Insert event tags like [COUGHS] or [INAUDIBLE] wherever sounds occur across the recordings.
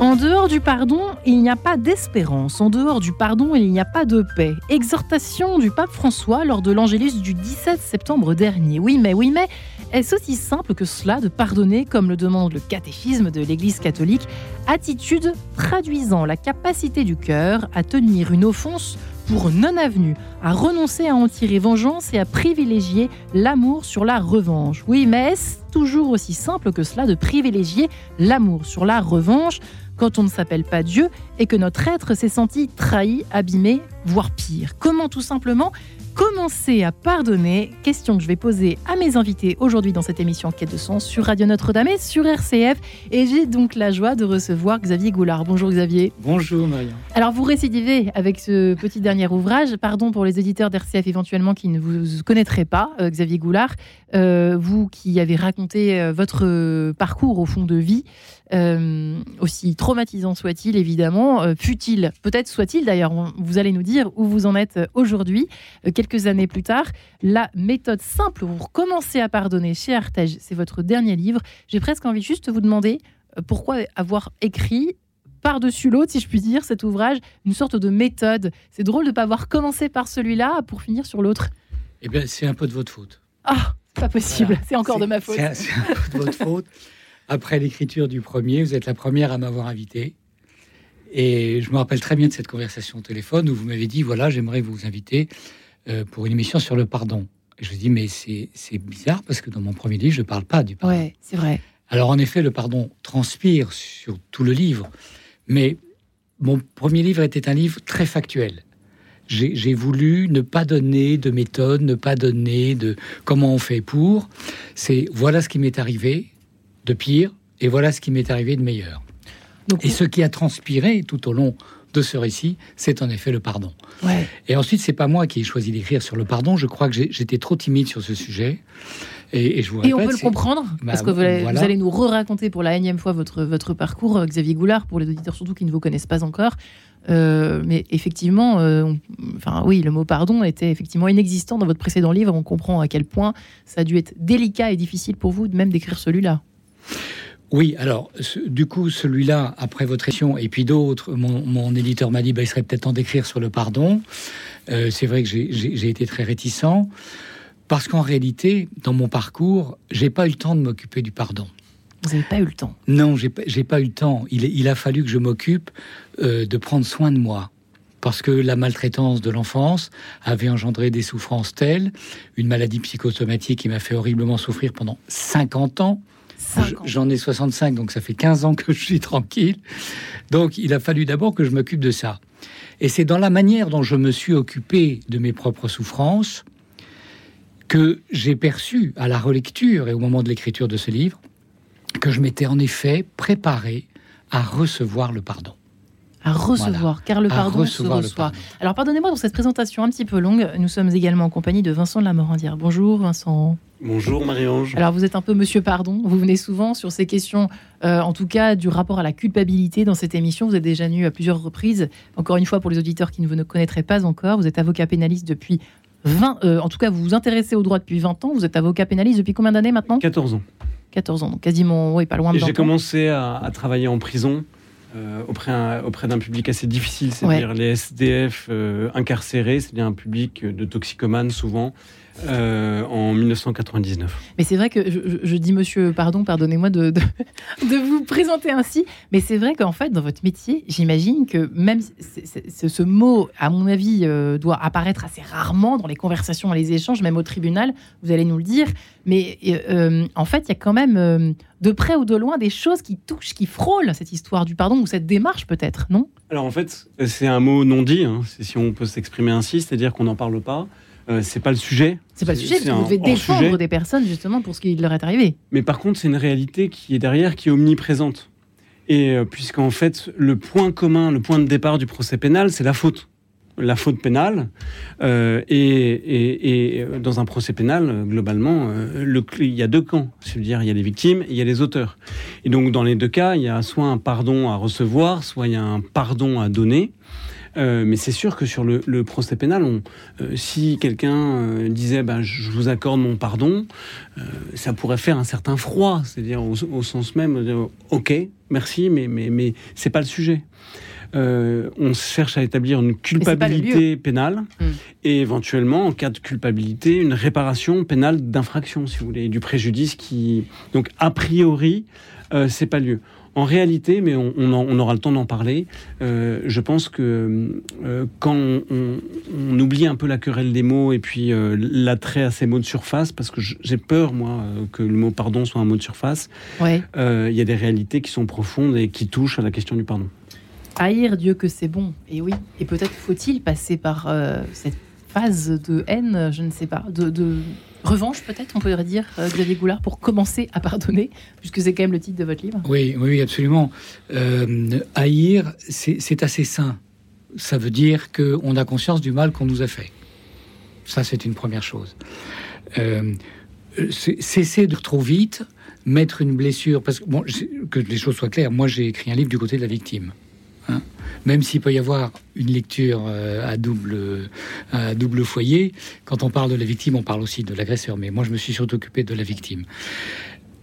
En dehors du pardon, il n'y a pas d'espérance. En dehors du pardon, il n'y a pas de paix. Exhortation du pape François lors de l'Angélus du 17 septembre dernier. Oui, mais oui, mais est-ce aussi simple que cela de pardonner comme le demande le catéchisme de l'Église catholique? Attitude traduisant la capacité du cœur à tenir une offense pour non avenue, à renoncer à en tirer vengeance et à privilégier l'amour sur la revanche. Oui, mais est-ce toujours aussi simple que cela de privilégier l'amour sur la revanche? Quand on ne s'appelle pas Dieu et que notre être s'est senti trahi, abîmé, voire pire Comment tout simplement commencer à pardonner Question que je vais poser à mes invités aujourd'hui dans cette émission Quête de sens sur Radio Notre-Dame et sur RCF. Et j'ai donc la joie de recevoir Xavier Goulard. Bonjour Xavier. Bonjour Marion. Alors vous récidivez avec ce petit dernier ouvrage. Pardon pour les éditeurs d'RCF éventuellement qui ne vous connaîtraient pas, euh, Xavier Goulard. Euh, vous qui avez raconté euh, votre parcours au fond de vie. Euh, aussi traumatisant soit-il, évidemment, euh, fut-il, peut-être soit-il d'ailleurs, vous allez nous dire où vous en êtes aujourd'hui, euh, quelques années plus tard. La méthode simple pour commencer à pardonner chez Artege, c'est votre dernier livre. J'ai presque envie juste de vous demander pourquoi avoir écrit par-dessus l'autre, si je puis dire, cet ouvrage, une sorte de méthode. C'est drôle de ne pas avoir commencé par celui-là pour finir sur l'autre. Eh bien, c'est un peu de votre faute. Ah, pas possible, c'est encore de ma faute. C'est un peu de votre faute. [LAUGHS] Après l'écriture du premier, vous êtes la première à m'avoir invité. Et je me rappelle très bien de cette conversation au téléphone où vous m'avez dit voilà, j'aimerais vous inviter euh, pour une émission sur le pardon. Et je me dis mais c'est bizarre parce que dans mon premier livre, je ne parle pas du pardon. Ouais, c'est vrai. Alors en effet, le pardon transpire sur tout le livre, mais mon premier livre était un livre très factuel. J'ai voulu ne pas donner de méthode, ne pas donner de comment on fait pour. C'est voilà ce qui m'est arrivé de pire et voilà ce qui m'est arrivé de meilleur. Donc, Et ce qui a transpiré tout au long de ce récit, c'est en effet le pardon. ouais. Et ensuite, c'est pas moi qui ai choisi d'écrire sur le pardon. Je crois que j'étais trop timide sur ce sujet. Et, et je vous Et on peut le comprendre, Bah, parce que vous allez, voilà. vous allez nous re-raconter pour la énième fois votre, votre parcours, euh, Xavier Goulard, pour les auditeurs surtout qui ne vous connaissent pas encore. Euh, mais effectivement, euh, on- enfin oui, le mot pardon était effectivement inexistant dans votre précédent livre. On comprend à quel point ça a dû être délicat et difficile pour vous de même d'écrire celui-là. Oui, alors, ce- du coup, celui-là, après votre émission, et puis d'autres, mon, mon éditeur m'a dit, bah, il serait peut-être temps d'écrire sur le pardon. Euh, c'est vrai que j'ai- été très réticent, parce qu'en réalité, dans mon parcours, j'ai pas eu le temps de m'occuper du pardon. Vous n'avez pas eu le temps. Non, j'ai pas- j'ai pas eu le temps. Il, il a fallu que je m'occupe euh, de prendre soin de moi. Parce que la maltraitance de l'enfance avait engendré des souffrances telles, une maladie psychosomatique qui m'a fait horriblement souffrir pendant 50 ans. J'en ai 65, donc ça fait 15 ans que je suis tranquille. Donc il a fallu d'abord que je m'occupe de ça. Et c'est dans la manière dont je me suis occupé de mes propres souffrances que j'ai perçu à la relecture et au moment de l'écriture de ce livre que je m'étais en effet préparé à recevoir le pardon. À recevoir, car le pardon se reçoit. pardon. Alors pardonnez-moi dans cette présentation un petit peu longue, nous sommes également en compagnie de Vincent de la Morandière. Bonjour Vincent. Bonjour Marie-Ange. Alors vous êtes un peu Monsieur Pardon, vous venez souvent sur ces questions, euh, en tout cas du rapport à la culpabilité dans cette émission. Vous êtes déjà venu à plusieurs reprises. Encore une fois, pour les auditeurs qui ne vous ne connaîtraient pas encore, vous êtes avocat pénaliste depuis 20... euh, en tout cas, vous vous intéressez au droit depuis 20 ans. Vous êtes avocat pénaliste depuis combien d'années maintenant 14 ans. 14 ans, donc quasiment, oui, pas loin de Et 20 j'ai commencé à, à travailler en prison euh, auprès, auprès d'un public assez difficile, c'est-à-dire les SDF euh, incarcérés, c'est-à-dire un public de toxicomanes souvent, euh, en 1999. Mais c'est vrai que je, dis monsieur, pardon, pardonnez-moi de, de, de vous présenter ainsi, mais c'est vrai qu'en fait, dans votre métier, j'imagine que même ce, ce mot, à mon avis, euh, doit apparaître assez rarement dans les conversations et les échanges, même au tribunal, vous allez nous le dire, mais euh, en fait, il y a quand même, de près ou de loin, des choses qui touchent, qui frôlent cette histoire du pardon, ou cette démarche peut-être, non? Alors en fait, c'est un mot non dit, hein, si on peut s'exprimer ainsi, c'est-à-dire qu'on n'en parle pas. Euh, c'est pas le sujet. C'est pas le sujet, parce que vous devez défendre des personnes justement pour ce qui leur est arrivé. Mais par contre, c'est une réalité qui est derrière, qui est omniprésente. Et puisqu'en fait, le point commun, le point de départ du procès pénal, c'est la faute la faute pénale. Euh, et, dans un procès pénal, globalement, euh, le, il y a deux camps. C'est-à-dire, il y a les victimes et il y a les auteurs. Et donc, dans les deux cas, il y a soit un pardon à recevoir, soit il y a un pardon à donner. Euh, mais c'est sûr que sur le, procès pénal, on, si quelqu'un disait bah, je vous accorde mon pardon, ça pourrait faire un certain froid, c'est-à-dire au, sens même, ok, merci, mais, mais, mais c'est pas le sujet. Euh, on cherche à établir une culpabilité pénale hmm. et éventuellement, en cas de culpabilité, une réparation pénale d'infraction, si vous voulez, du préjudice qui. Donc, a priori, euh, c'est pas lieu. En réalité, mais on, aura le temps d'en parler, euh, je pense que quand on, oublie un peu la querelle des mots et puis l'attrait à ces mots de surface, parce que j'ai peur, moi, que le mot pardon soit un mot de surface, il y a des réalités qui sont profondes et qui touchent à la question du pardon. Haïr Dieu que c'est bon. Et oui, et peut-être faut-il passer par euh, cette phase de haine, je ne sais pas, de, revanche peut-être, on pourrait dire, euh, Xavier Goulard, pour commencer à pardonner, puisque c'est quand même le titre de votre livre. Oui, oui, absolument. Euh, haïr, c'est assez sain. Ça veut dire qu'on a conscience du mal qu'on nous a fait. Ça, c'est une première chose. cesser de trop vite, mettre une blessure, parce que, bon, que les choses soient claires, moi j'ai écrit un livre du côté de la victime. Hein. Même s'il peut y avoir une lecture euh, à double, à double foyer, quand on parle de la victime, on parle aussi de l'agresseur. Mais moi, je me suis surtout occupé de la victime.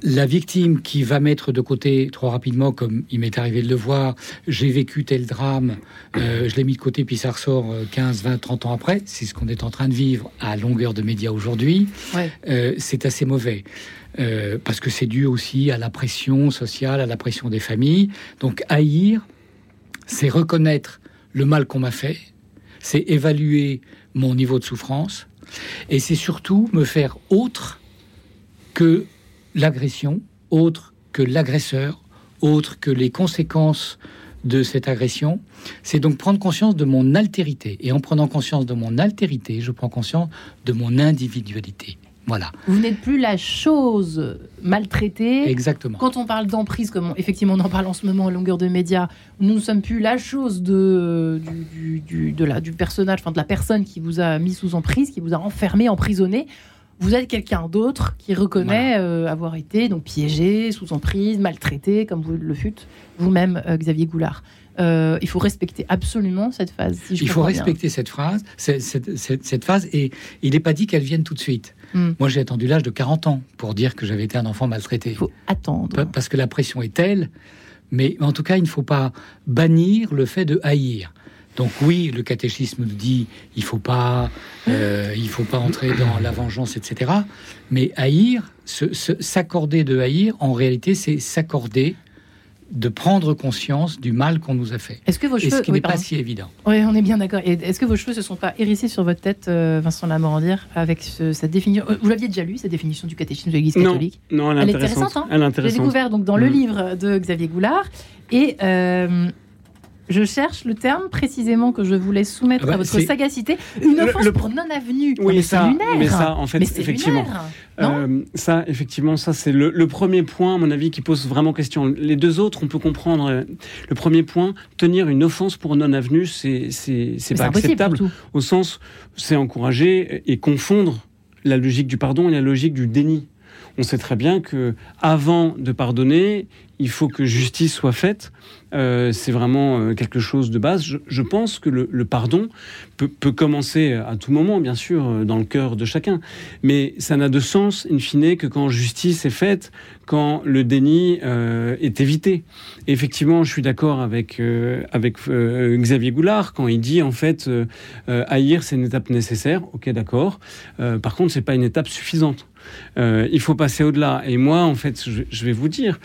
La victime qui va mettre de côté trop rapidement, comme il m'est arrivé de le voir, j'ai vécu tel drame, euh, je l'ai mis de côté, puis ça ressort 15, 20, 30 ans après, c'est ce qu'on est en train de vivre à longueur de médias aujourd'hui, euh, c'est assez mauvais. parce que c'est dû aussi à la pression sociale, à la pression des familles. Donc haïr, c'est reconnaître le mal qu'on m'a fait, c'est évaluer mon niveau de souffrance, et c'est surtout me faire autre que l'agression, autre que l'agresseur, autre que les conséquences de cette agression. C'est donc prendre conscience de mon altérité. Et en prenant conscience de mon altérité, je prends conscience de mon individualité. Voilà. Vous n'êtes plus la chose maltraitée. Exactement. Quand on parle d'emprise, comme effectivement on en parle en ce moment en longueur de médias, nous ne sommes plus la chose de, du, de la, du personnage, enfin de la personne qui vous a mis sous emprise, qui vous a enfermé, emprisonné. Vous êtes quelqu'un d'autre qui reconnaît euh, avoir été donc piégé, sous emprise, maltraité, comme vous le fûtes vous-même, euh, Xavier Goulard. Euh, il faut respecter absolument cette phase. il faut respecter cette phrase, cette, cette, phase, et il n'est pas dit qu'elle vienne tout de suite. Hmm. Moi, j'ai attendu l'âge de 40 ans pour dire que j'avais été un enfant maltraité. Il faut attendre. Parce que la pression est telle, mais en tout cas, il ne faut pas bannir le fait de haïr. Donc oui, le catéchisme nous dit il faut pas, euh, [LAUGHS] il faut pas entrer dans la vengeance, etc. Mais haïr, s'accorder de haïr, en réalité, c'est s'accorder de prendre conscience du mal qu'on nous a fait. Est-ce que vos cheveux, ce qui n'est pas si évident. Oui, on est bien d'accord. Est-ce que vos cheveux se sont pas hérissés sur votre tête, euh, Vincent Lamorandière, avec cette définition euh, Vous l'aviez déjà lu cette définition du catéchisme de l'Église catholique Non, elle est intéressante. Hein elle est intéressante. J'ai découvert donc dans le mm. livre de Xavier Goulard et euh, je cherche le terme précisément que je voulais soumettre ah bah, à votre sagacité. Une offense pour non-avenue. Oui, mais ça, mais ça, en fait, effectivement. Euh, ça, effectivement, ça, c'est le, premier point, à mon avis, qui pose vraiment question. Les deux autres, on peut comprendre. Euh, le premier point, tenir une offense pour non-avenue, c'est pas acceptable. Au sens, c'est encourager et confondre la logique du pardon et la logique du déni. On sait très bien que avant de pardonner, il faut que justice soit faite. Euh, c'est vraiment euh, quelque chose de base. Je, pense que le, pardon peut, commencer à tout moment, bien sûr, euh, dans le cœur de chacun. Mais ça n'a de sens, in fine, que quand justice est faite, quand le déni est évité. effectivement, je suis d'accord avec, avec Xavier Goulard quand il dit, en fait, haïr, c'est une étape nécessaire. Ok, d'accord. par contre, c'est pas une étape suffisante. Il faut passer au-delà. Et moi, en fait, je, vais vous dire,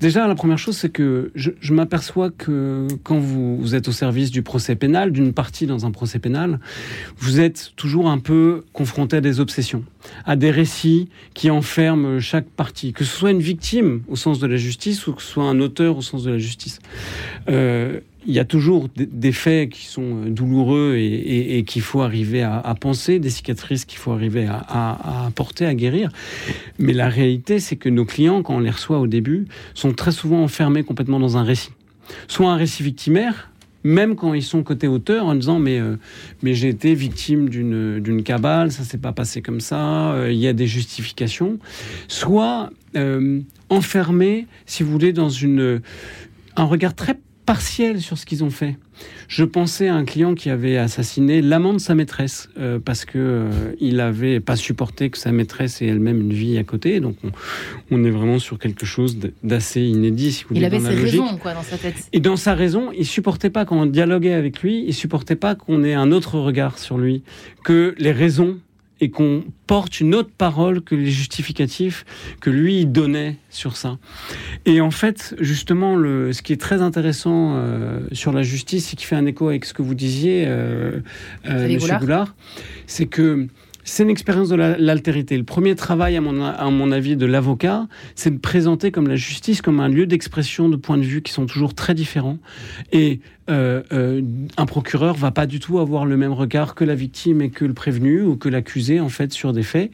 Déjà, la première chose, c'est que je, m'aperçois que quand vous, êtes au service du procès pénal, d'une partie dans un procès pénal, vous êtes toujours un peu confronté à des obsessions, à des récits qui enferment chaque partie, que ce soit une victime au sens de la justice ou que ce soit un auteur au sens de la justice. Il y a toujours des faits qui sont douloureux et, qu'il faut arriver à, penser, des cicatrices qu'il faut arriver à, à, porter, à guérir. Mais la réalité, c'est que nos clients, quand on les reçoit au début, sont très souvent enfermés complètement dans un récit. Soit un récit victimaire, même quand ils sont côté auteur, en disant mais, euh, mais j'ai été victime d'une cabale, ça s'est pas passé comme ça, euh, il y a des justifications, soit euh, enfermés, si vous voulez, dans une, un regard très partiel sur ce qu'ils ont fait. Je pensais à un client qui avait assassiné l'amant de sa maîtresse euh, parce que euh, il avait pas supporté que sa maîtresse ait elle-même une vie à côté. Donc on, est vraiment sur quelque chose d'assez inédit. Si vous il avait ses raisons quoi dans sa tête. Et dans sa raison, il supportait pas quand on dialoguait avec lui, il supportait pas qu'on ait un autre regard sur lui, que les raisons et qu'on porte une autre parole que les justificatifs que lui donnait sur ça. Et en fait, justement, le, ce qui est très intéressant euh, sur la justice, et qui fait un écho avec ce que vous disiez, euh, euh Monsieur Goulard, c'est que c'est une expérience de l'altérité. Le premier travail, à mon, avis, de l'avocat, c'est de présenter comme la justice comme un lieu d'expression de points de vue qui sont toujours très différents. Et euh, euh, un procureur va pas du tout avoir le même regard que la victime et que le prévenu ou que l'accusé, en fait, sur des faits.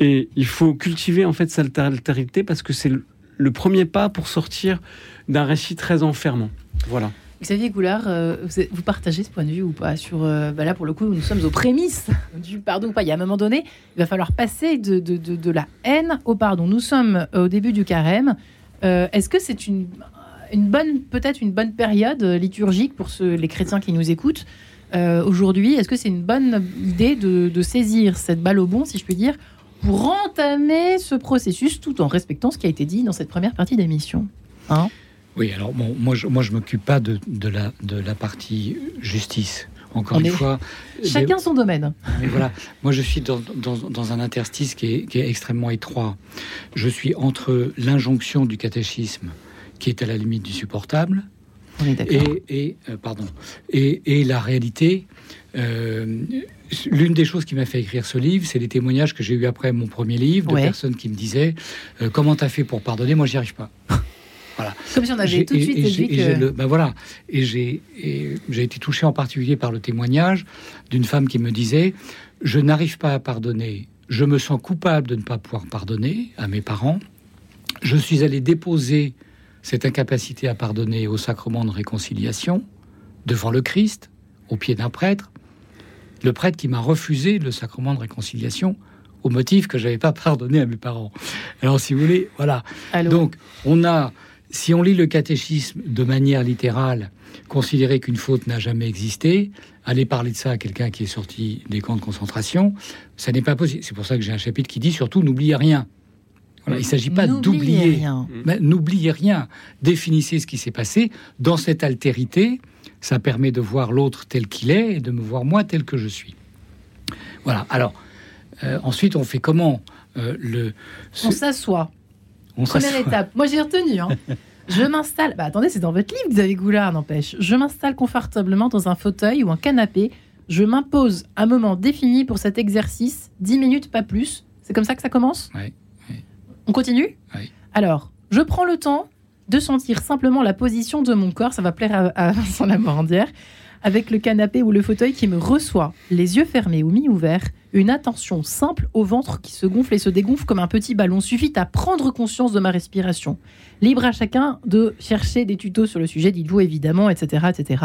Et il faut cultiver, en fait, cette altérité parce que c'est le premier pas pour sortir d'un récit très enfermant. Voilà. Xavier Goulard, euh, vous, partagez ce point de vue ou pas sur euh, bah là pour le coup nous sommes aux prémices [LAUGHS] du pardon ou pas. Il y a un moment donné, il va falloir passer de, de, de, la haine au pardon. Nous sommes au début du carême. Euh, est-ce que c'est une, une bonne peut-être une bonne période liturgique pour ceux, les chrétiens qui nous écoutent aujourd'hui? Est-ce que c'est une bonne idée de, saisir cette balle au bon, si je puis dire, pour entamer ce processus tout en respectant ce qui a été dit dans cette première partie d'émission? Hein? Oui, alors bon, moi je ne m'occupe pas de, de, la, de la partie justice. Encore une fois. Chacun son domaine. Mais voilà, moi je suis dans, dans, dans un interstice qui est, qui est, extrêmement étroit. Je suis entre l'injonction du catéchisme, qui est à la limite du supportable, et, et euh, pardon, et, et, la réalité. Euh, L'une des choses qui m'a fait écrire ce livre, c'est les témoignages que j'ai eu après mon premier livre de personnes qui me disaient euh, comment t'as fait pour pardonner? Moi, j'y arrive pas. Comme si on avait tout de suite dit que... ben voilà. Et j'ai été touché en particulier par le témoignage d'une femme qui me disait Je n'arrive pas à pardonner. Je me sens coupable de ne pas pouvoir pardonner à mes parents. Je suis allé déposer cette incapacité à pardonner au sacrement de réconciliation devant le Christ, au pied d'un prêtre. Le prêtre qui m'a refusé le sacrement de réconciliation au motif que j'avais pas [LAUGHS] pardonné à mes parents. Alors, si vous voulez, voilà. Donc, on a si on lit le catéchisme de manière littérale, considérer qu'une faute n'a jamais existé, aller parler de ça à quelqu'un qui est sorti des camps de concentration, ça n'est pas possible. C'est pour ça que j'ai un chapitre qui dit surtout n'oubliez rien. il ne s'agit pas d'oublier. N'oubliez rien. Définissez ce qui s'est passé. Dans cette altérité, ça permet de voir l'autre tel qu'il est et de me voir moi tel que je suis. Voilà. Alors, euh, ensuite, on fait comment euh, le, On s'assoit. Première étape. Moi, j'ai retenu. Hein. [LAUGHS] Je m'installe. Bah, attendez, c'est dans votre livre, Xavier Goulard, n'empêche. Je m'installe confortablement dans un fauteuil ou un canapé. Je m'impose un moment défini pour cet exercice, 10 minutes, pas plus. C'est comme ça que ça commence Oui. On continue Oui. Alors, je prends le temps de sentir simplement la position de mon corps. Ça va plaire à, à Vincent Lamorandière avec le canapé ou le fauteuil qui me reçoit, les yeux fermés ou mi-ouverts, une attention simple au ventre qui se gonfle et se dégonfle comme un petit ballon suffit à prendre conscience de ma respiration. Libre à chacun de chercher des tutos sur le sujet, dites-vous évidemment, etc. etc.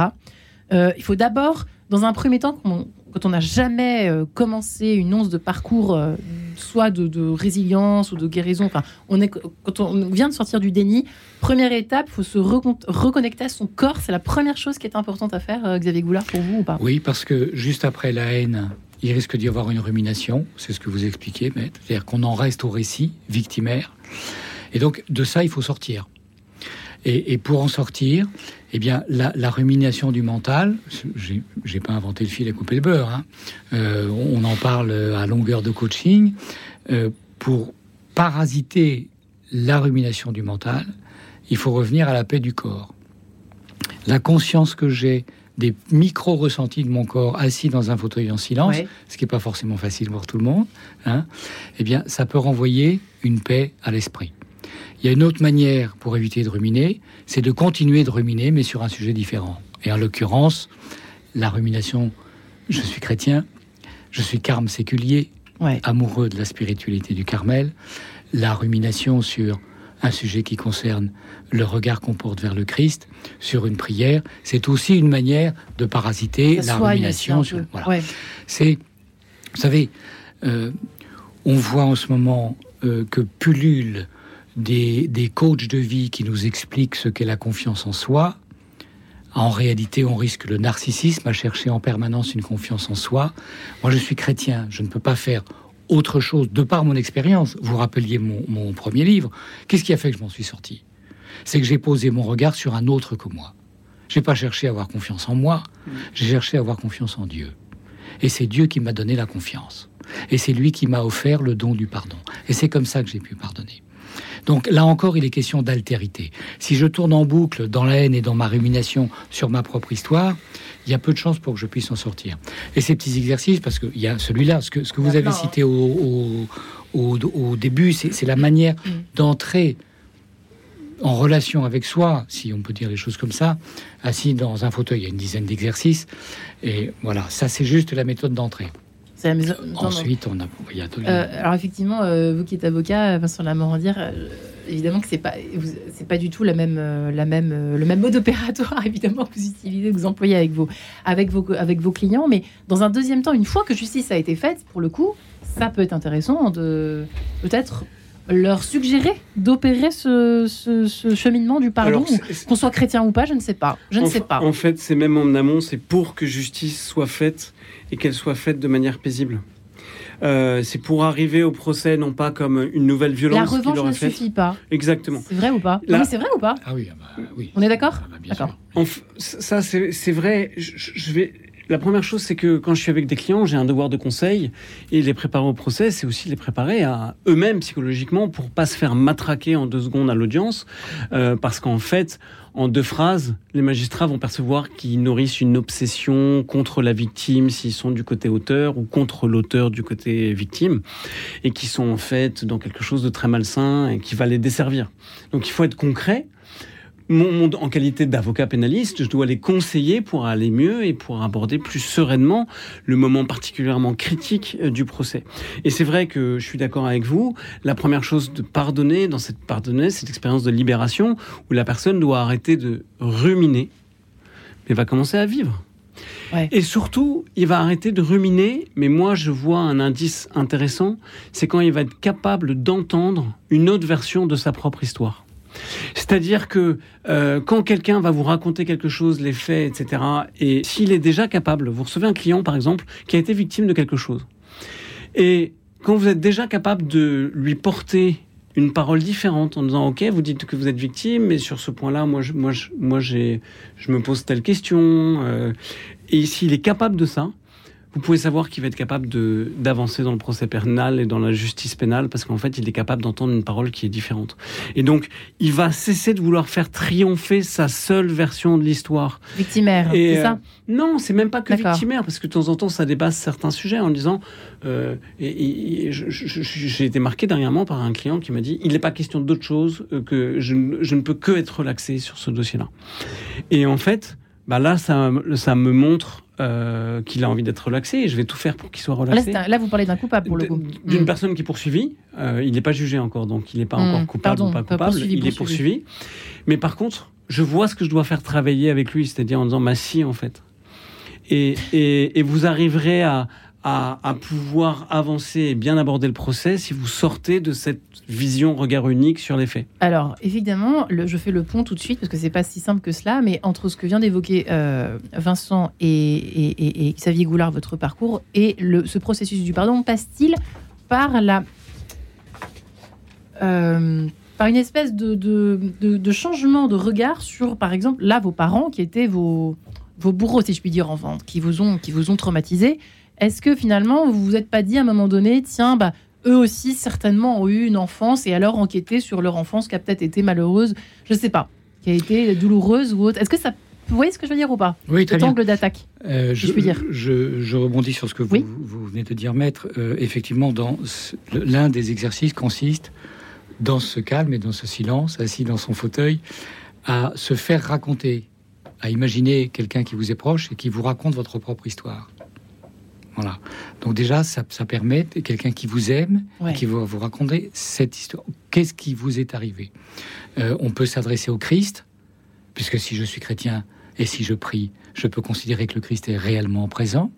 Euh, il faut d'abord, dans un premier temps, quand on n'a jamais euh, commencé une once de parcours, euh, soit de, résilience ou de guérison, enfin, on est, quand on vient de sortir du déni, première étape, il faut se reconnecter à son corps. C'est la première chose qui est importante à faire, Xavier Goulard, pour vous ou pas? Oui, parce que juste après la haine, il risque d'y avoir une rumination, c'est ce que vous expliquez, maître. C'est-à-dire qu'on en reste au récit victimaire. Et donc, de ça, il faut sortir. Et, pour en sortir, eh bien, la, rumination du mental, j'ai pas inventé le fil à couper le beurre, hein. euh, on en parle à longueur de coaching, euh, pour parasiter la rumination du mental, il faut revenir à la paix du corps. La conscience que j'ai des micro-ressentis de mon corps assis dans un fauteuil en silence, ce qui n'est pas forcément facile pour tout le monde, hein, eh bien, ça peut renvoyer une paix à l'esprit. Il y a une autre manière pour éviter de ruminer, c'est de continuer de ruminer, mais sur un sujet différent. Et en l'occurrence, la rumination, je suis chrétien, je suis carme séculier, amoureux de la spiritualité du Carmel, la rumination sur un sujet qui concerne le regard qu'on porte vers le Christ, sur une prière, c'est aussi une manière de parasiter la rumination. C'est, vous savez, euh, on voit en ce moment euh, que pullulent des, des coachs de vie qui nous expliquent ce qu'est la confiance en soi. En réalité, on risque le narcissisme à chercher en permanence une confiance en soi. Moi, je suis chrétien, je ne peux pas faire autre chose de par mon expérience. Vous rappeliez mon, premier livre. Qu'est-ce qui a fait que je m'en suis sorti? C'est que j'ai posé mon regard sur un autre que moi. J'ai pas cherché à avoir confiance en moi, j'ai cherché à avoir confiance en Dieu. Et c'est Dieu qui m'a donné la confiance. Et c'est lui qui m'a offert le don du pardon. Et c'est comme ça que j'ai pu pardonner. Donc là encore, il est question d'altérité. Si je tourne en boucle dans la haine et dans ma rumination sur ma propre histoire, il y a peu de chances pour que je puisse en sortir. Et ces petits exercices, parce qu'il y a celui-là, ce que, ce que vous avez cité au, au, début, c'est la manière mm. d'entrer en relation avec soi, si on peut dire les choses comme ça, assis dans un fauteuil. Il y a une dizaine d'exercices. Et voilà, ça c'est juste la méthode d'entrée. La maison... Ensuite, on a. Euh, alors effectivement, euh, vous qui êtes avocat, Vincent Lamorandière, euh, évidemment que c'est pas, c'est pas du tout la même, la même, le même mode [LAUGHS] opératoire évidemment que vous utilisez, que vous employez avec vos, avec vos, avec vos clients. Mais dans un deuxième temps, une fois que justice a été faite, pour le coup, ça peut être intéressant de peut-être leur suggérer d'opérer ce, cheminement du pardon, qu'on soit chrétien ou pas, je ne sais pas. Je ne sais pas. En fait, c'est même en amont, c'est pour que justice soit faite et qu'elle soit faite de manière paisible. Euh, c'est pour arriver au procès, non pas comme une nouvelle violence. La revanche ne suffit pas. Exactement. C'est vrai ou pas? C'est vrai ou pas? Ah oui, ah bah, oui. On est d'accord? Ah bah, D'accord. Ça, c'est vrai. je, vais la première chose, c'est que quand je suis avec des clients, j'ai un devoir de conseil et les préparer au procès, c'est aussi les préparer à eux-mêmes psychologiquement pour pas se faire matraquer en deux secondes à l'audience, euh, parce qu'en fait, en deux phrases, les magistrats vont percevoir qu'ils nourrissent une obsession contre la victime s'ils sont du côté auteur ou contre l'auteur du côté victime et qui sont en fait dans quelque chose de très malsain et qui va les desservir. Donc il faut être concret mon, en qualité d'avocat pénaliste, je dois les conseiller pour aller mieux et pour aborder plus sereinement le moment particulièrement critique euh, du procès. Et c'est vrai que je suis d'accord avec vous. La première chose de pardonner, dans cette pardonner, cette expérience de libération où la personne doit arrêter de ruminer, mais va commencer à vivre. Et surtout, il va arrêter de ruminer, mais moi je vois un indice intéressant, c'est quand il va être capable d'entendre une autre version de sa propre histoire. C'est-à-dire que euh, quand quelqu'un va vous raconter quelque chose, les faits, etc., et s'il est déjà capable, vous recevez un client par exemple qui a été victime de quelque chose, et quand vous êtes déjà capable de lui porter une parole différente en disant ok vous dites que vous êtes victime mais sur ce point-là moi je, moi moi j'ai je me pose telle question euh, et s'il est capable de ça vous pouvez savoir qu'il va être capable d'avancer dans le procès pénal et dans la justice pénale parce qu'en fait, il est capable d'entendre une parole qui est différente. Et donc, il va cesser de vouloir faire triompher sa seule version de l'histoire. Victimaire, c'est ça euh, Non, c'est même pas que victimaire parce que de temps en temps, ça dépasse certains sujets en disant. Euh, et, j'ai été marqué dernièrement par un client qui m'a dit il n'est pas question d'autre chose euh, que je, je ne peux que être relaxé sur ce dossier-là. Et en fait, bah là, ça, ça me montre euh, qu'il a envie d'être relaxé et je vais tout faire pour qu'il soit relaxé. Là, vous parlez d'un coupable pour le coup. D'une hmm. personne qui est poursuivie. Euh, il n'est pas jugé encore, donc il n'est pas encore hmm. coupable ou pas coupable. il est poursuivi. Mais par contre, je vois ce que je dois faire travailler avec lui, c'est-à-dire en disant, ma si, en fait. Et, et, et vous arriverez à, à, pouvoir avancer et bien aborder le procès si vous sortez de cette vision regard unique sur les faits Alors, évidemment, je fais le pont tout de suite parce que c'est pas si simple que cela, mais entre ce que vient d'évoquer euh, Vincent et, Xavier Goulard, votre parcours, et le, ce processus du pardon passe-t-il par la. Euh, par une espèce de, changement de regard sur, par exemple, là, vos parents qui étaient vos, vos bourreaux, si je puis dire, enfants, qui vous ont, qui vous ont traumatisé. Est-ce que finalement, vous vous êtes pas dit à un moment donné, tiens, bah, eux aussi certainement ont eu une enfance et alors enquêter sur leur enfance qui a peut-être été malheureuse, je ne sais pas, qui a été douloureuse ou autre. Est-ce que ça vous voyez ce que je veux dire ou pas? Oui, très angle d'attaque, euh, je, puis dire. Je, rebondis sur ce que vous, vous venez de dire, maître. Euh, effectivement, dans l'un des exercices consiste dans ce calme et dans ce silence, assis dans son fauteuil, à se faire raconter, à imaginer quelqu'un qui vous est proche et qui vous raconte votre propre histoire. Voilà. Donc déjà, ça, permet quelqu'un qui vous aime, qui va vous raconter cette histoire. Qu'est-ce qui vous est arrivé euh, On peut s'adresser au Christ, puisque si je suis chrétien et si je prie, je peux considérer que le Christ est réellement présent.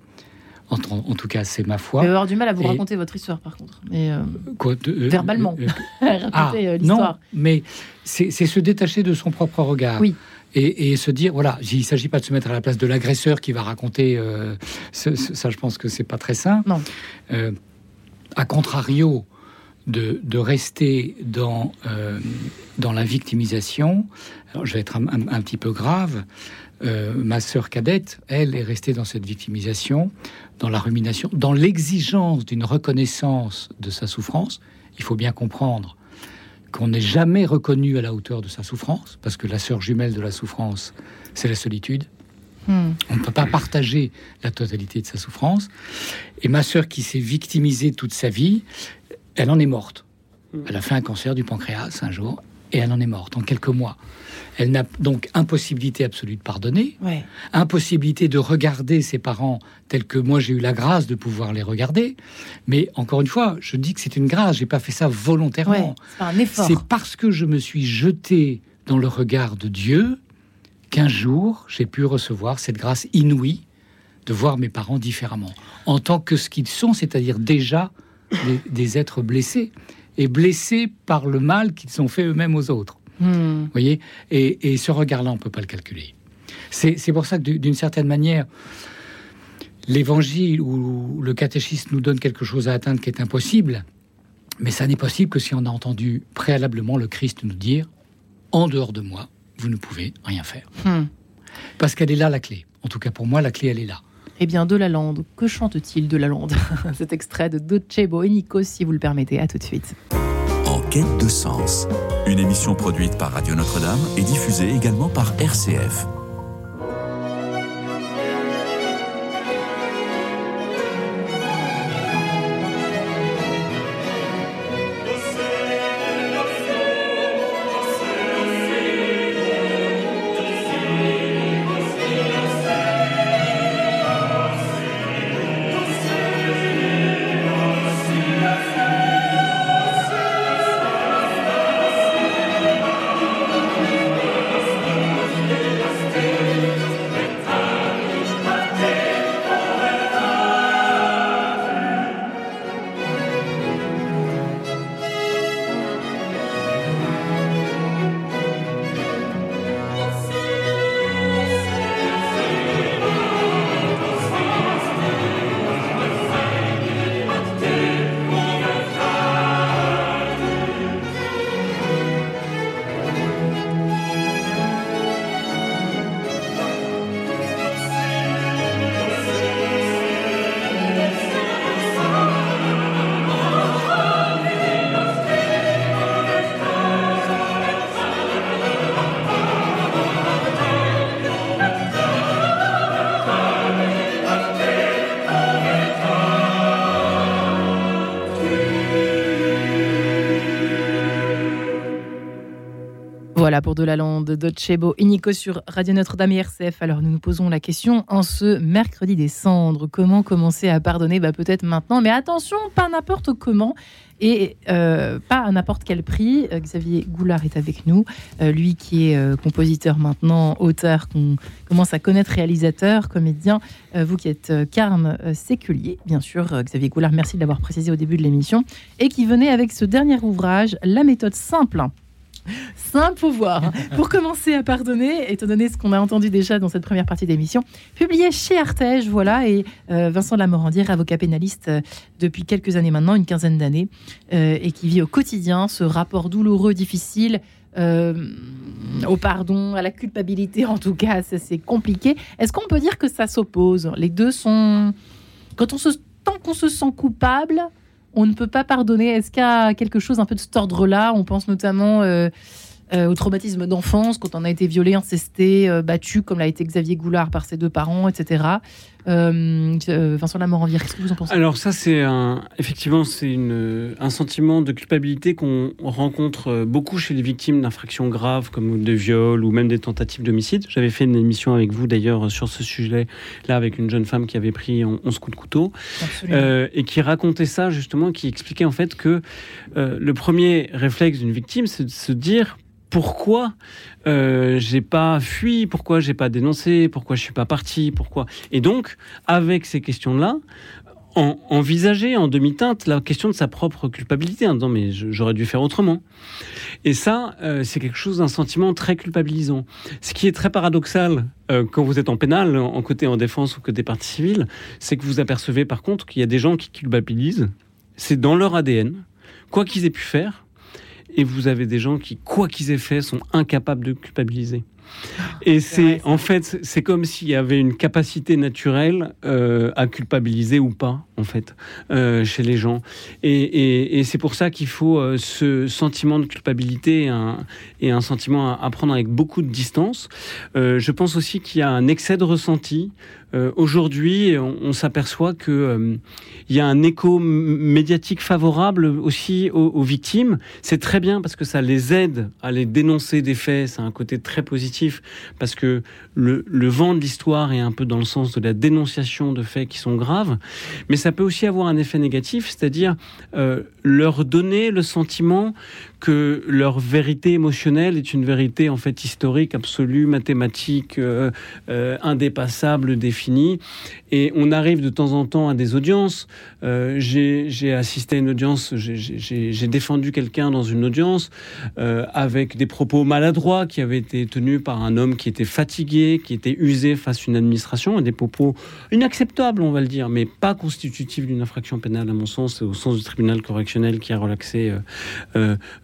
En, tout cas, c'est ma foi. Vous avoir du mal à vous raconter votre histoire, par contre. Mais euh, euh, verbalement. [LAUGHS] ah, non, mais c'est se détacher de son propre regard. Oui et, se dire voilà, il ne s'agit pas de se mettre à la place de l'agresseur qui va raconter euh, ça. Je pense que c'est pas très sain. Non. Euh, à contrario de, de rester dans euh, dans la victimisation, alors je vais être un, un, petit peu grave. ma sœur cadette, elle, est restée dans cette victimisation, dans la rumination, dans l'exigence d'une reconnaissance de sa souffrance. Il faut bien comprendre qu'on n'est jamais reconnu à la hauteur de sa souffrance, parce que la sœur jumelle de la souffrance, c'est la solitude. Hmm. On ne peut pas partager la totalité de sa souffrance. Et ma sœur qui s'est victimisée toute sa vie, elle en est morte. Hmm. Elle a fait un cancer du pancréas un jour, et elle en est morte en quelques mois. Elle n'a donc impossibilité absolue de pardonner, impossibilité de regarder ses parents tels que moi j'ai eu la grâce de pouvoir les regarder. Mais encore une fois, je dis que c'est une grâce, j'ai pas fait ça volontairement. c'est parce que je me suis jeté dans le regard de Dieu qu'un jour j'ai pu recevoir cette grâce inouïe de voir mes parents différemment, en tant que ce qu'ils sont, c'est-à-dire déjà des êtres blessés et blessés par le mal qu'ils ont fait eux-mêmes aux autres. Hmm. voyez? Et, ce regard-là, on ne peut pas le calculer. C'est pour ça que d'une certaine manière, l'évangile ou le catéchisme nous donne quelque chose à atteindre qui est impossible, mais ça n'est possible que si on a entendu préalablement le Christ nous dire En dehors de moi, vous ne pouvez rien faire. Hmm. Parce qu'elle est là la clé. En tout cas, pour moi, la clé, elle est là. Eh bien, de la lande, que chante-t-il de la lande [LAUGHS] Cet extrait de Docebo et Nikos, si vous le permettez. À tout de suite. En quête de sens, une émission produite par Radio Notre-Dame et diffusée également par RCF. Voilà pour de la lande Docebo Inico sur Radio Notre-Dame et RCF. Alors nous nous posons la question en ce mercredi des cendres. Comment commencer à pardonner? Bah, Peut-être maintenant, mais attention, pas n'importe comment et euh, pas à n'importe quel prix. Euh, Xavier Goulard est avec nous, euh, lui qui est compositeur maintenant, auteur, qu'on commence à connaître, réalisateur, comédien. vous qui êtes Carme Séculier, bien sûr. Xavier Goulard, merci de l'avoir précisé au début de l'émission. Et qui venait avec ce dernier ouvrage, La méthode simple Saint pouvoir. Pour [LAUGHS] commencer à pardonner, étant donné ce qu'on a entendu déjà dans cette première partie d'émission, publié chez Artege, voilà, et euh, Vincent Lamorandière, avocat pénaliste euh, depuis quelques années maintenant, une quinzaine d'années, euh, et qui vit au quotidien ce rapport douloureux, difficile, au pardon, à la culpabilité en tout cas, c'est compliqué. Est-ce qu'on peut dire que ça s'oppose? Les deux sont... Quand on se... Tant qu'on se sent coupable, on ne peut pas pardonner. Est-ce qu'il y a quelque chose un peu de cet ordre-là? On pense notamment euh, euh, au traumatisme d'enfance, quand on a été violé, incesté, euh, battu, comme l'a été Xavier Goulard par ses deux parents, etc. Euh, Vincent Lamoranvière, qu'est-ce que vous en pensez? Alors ça, c'est un, effectivement, c'est un sentiment de culpabilité qu'on rencontre beaucoup chez les victimes d'infractions graves comme de viol ou même des tentatives d'homicide. J'avais fait une émission avec vous d'ailleurs sur ce sujet-là avec une jeune femme qui avait pris 11 coups de couteau et qui racontait ça justement, qui expliquait en fait que le premier réflexe d'une victime, c'est de se dire pourquoi euh, j'ai pas fui, pourquoi j'ai pas dénoncé, pourquoi je suis pas parti, pourquoi. Et donc, avec ces questions-là, envisager en demi-teinte la question de sa propre culpabilité en disant mais j'aurais dû faire autrement. Et ça, euh, c'est quelque chose d'un sentiment très culpabilisant. Ce qui est très paradoxal euh, quand vous êtes en pénal, en côté en défense ou côté partie civile, c'est que vous apercevez par contre qu'il y a des gens qui culpabilisent. C'est dans leur ADN, quoi qu'ils aient pu faire, et vous avez des gens qui, quoi qu'ils aient fait, sont incapables de culpabiliser. Et c'est en fait, c'est comme s'il y avait une capacité naturelle euh, à culpabiliser ou pas, en fait, euh, chez les gens. Et, c'est pour ça qu'il faut euh, ce sentiment de culpabilité et un, et un sentiment à, prendre avec beaucoup de distance. je pense aussi qu'il y a un excès de ressenti aujourd'hui, on, s'aperçoit que il y a un écho médiatique favorable aussi aux, victimes. C'est très bien parce que ça les aide à les dénoncer des faits. C'est un côté très positif parce que le, vent de l'histoire est un peu dans le sens de la dénonciation de faits qui sont graves. Mais ça peut aussi avoir un effet négatif, c'est-à-dire euh, leur donner le sentiment que leur vérité émotionnelle est une vérité en fait historique, absolue, mathématique, euh, euh, indépassable, définie. Et on arrive de temps en temps à des audiences. Euh, j'ai assisté à une audience, j'ai défendu quelqu'un dans une audience avec des propos maladroits qui avaient été tenus par un homme qui était fatigué, qui était usé face à une administration, et des propos inacceptables, on va le dire, mais pas constitutifs d'une infraction pénale à mon sens, au sens du tribunal correctionnel qui a relaxé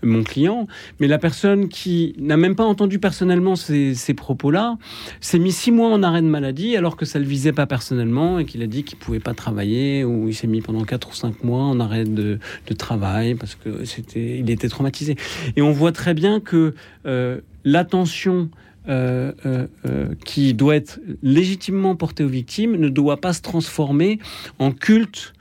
mon client, mais la personne qui n'a même pas entendu personnellement ces, propos-là s'est mis six mois en arrêt de maladie alors que ça le visait pas personnellement et qu'il a dit qu'il pouvait pas travailler ou il s'est mis pendant quatre ou cinq mois en arrêt de, travail parce que c'était, il était traumatisé. Et on voit très bien que euh, l'attention euh, euh, qui doit être légitimement portée aux victimes ne doit pas se transformer en culte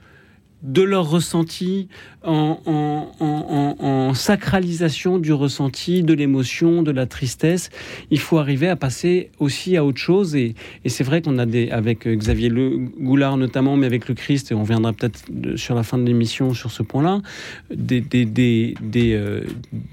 de leur ressenti, en, sacralisation du ressenti, de l'émotion, de la tristesse. Il faut arriver à passer aussi à autre chose. Et, c'est vrai qu'on a des, avec Xavier le Goulard notamment, mais avec le Christ, et on viendra peut-être sur la fin de l'émission sur ce point-là, euh,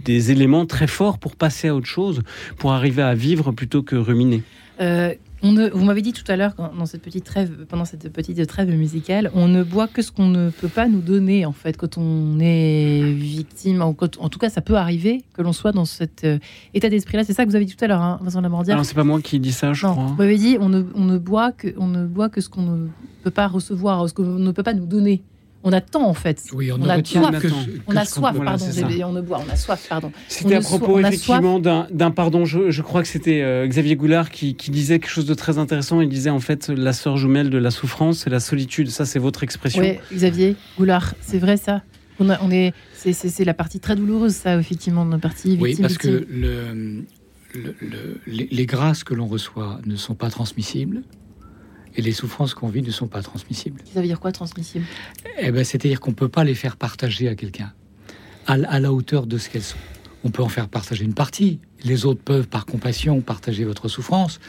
des, éléments très forts pour passer à autre chose, pour arriver à vivre plutôt que ruminer. Euh, vous m'avez dit tout à l'heure, dans cette petite trêve, pendant cette petite trêve musicale, on ne boit que ce qu'on ne peut pas nous donner, en fait, quand on est victime. En, en tout cas, ça peut arriver que l'on soit dans cet euh, état d'esprit-là. C'est ça que vous avez dit tout à l'heure, hein, Vincent Lamandia. Alors, c'est pas moi qui dis ça, je crois. Vous m'avez dit, on ne, on ne, boit que, on ne boit que ce qu'on ne peut pas recevoir, ce qu'on ne peut pas nous donner on attend en fait. Oui, on, a soif. on a soif, pardon. on ne boit, on a soif, pardon. C'était à propos effectivement d'un pardon. Je, crois que c'était euh, Xavier Goulard qui, disait quelque chose de très intéressant. Il disait en fait la sœur jumelle de la souffrance, c'est la solitude. Ça, c'est votre expression. Oui, Xavier Goulard, c'est vrai ça. On, on est, c'est la partie très douloureuse, ça, effectivement, de partie Oui, parce que le, les, les grâces que l'on reçoit ne sont pas transmissibles et les souffrances qu'on vit ne sont pas transmissibles. Ça veut dire quoi transmissible? Eh ben, C'est-à-dire qu'on ne peut pas les faire partager à quelqu'un à, la hauteur de ce qu'elles sont. On peut en faire partager une partie. Les autres peuvent, par compassion, partager votre souffrance.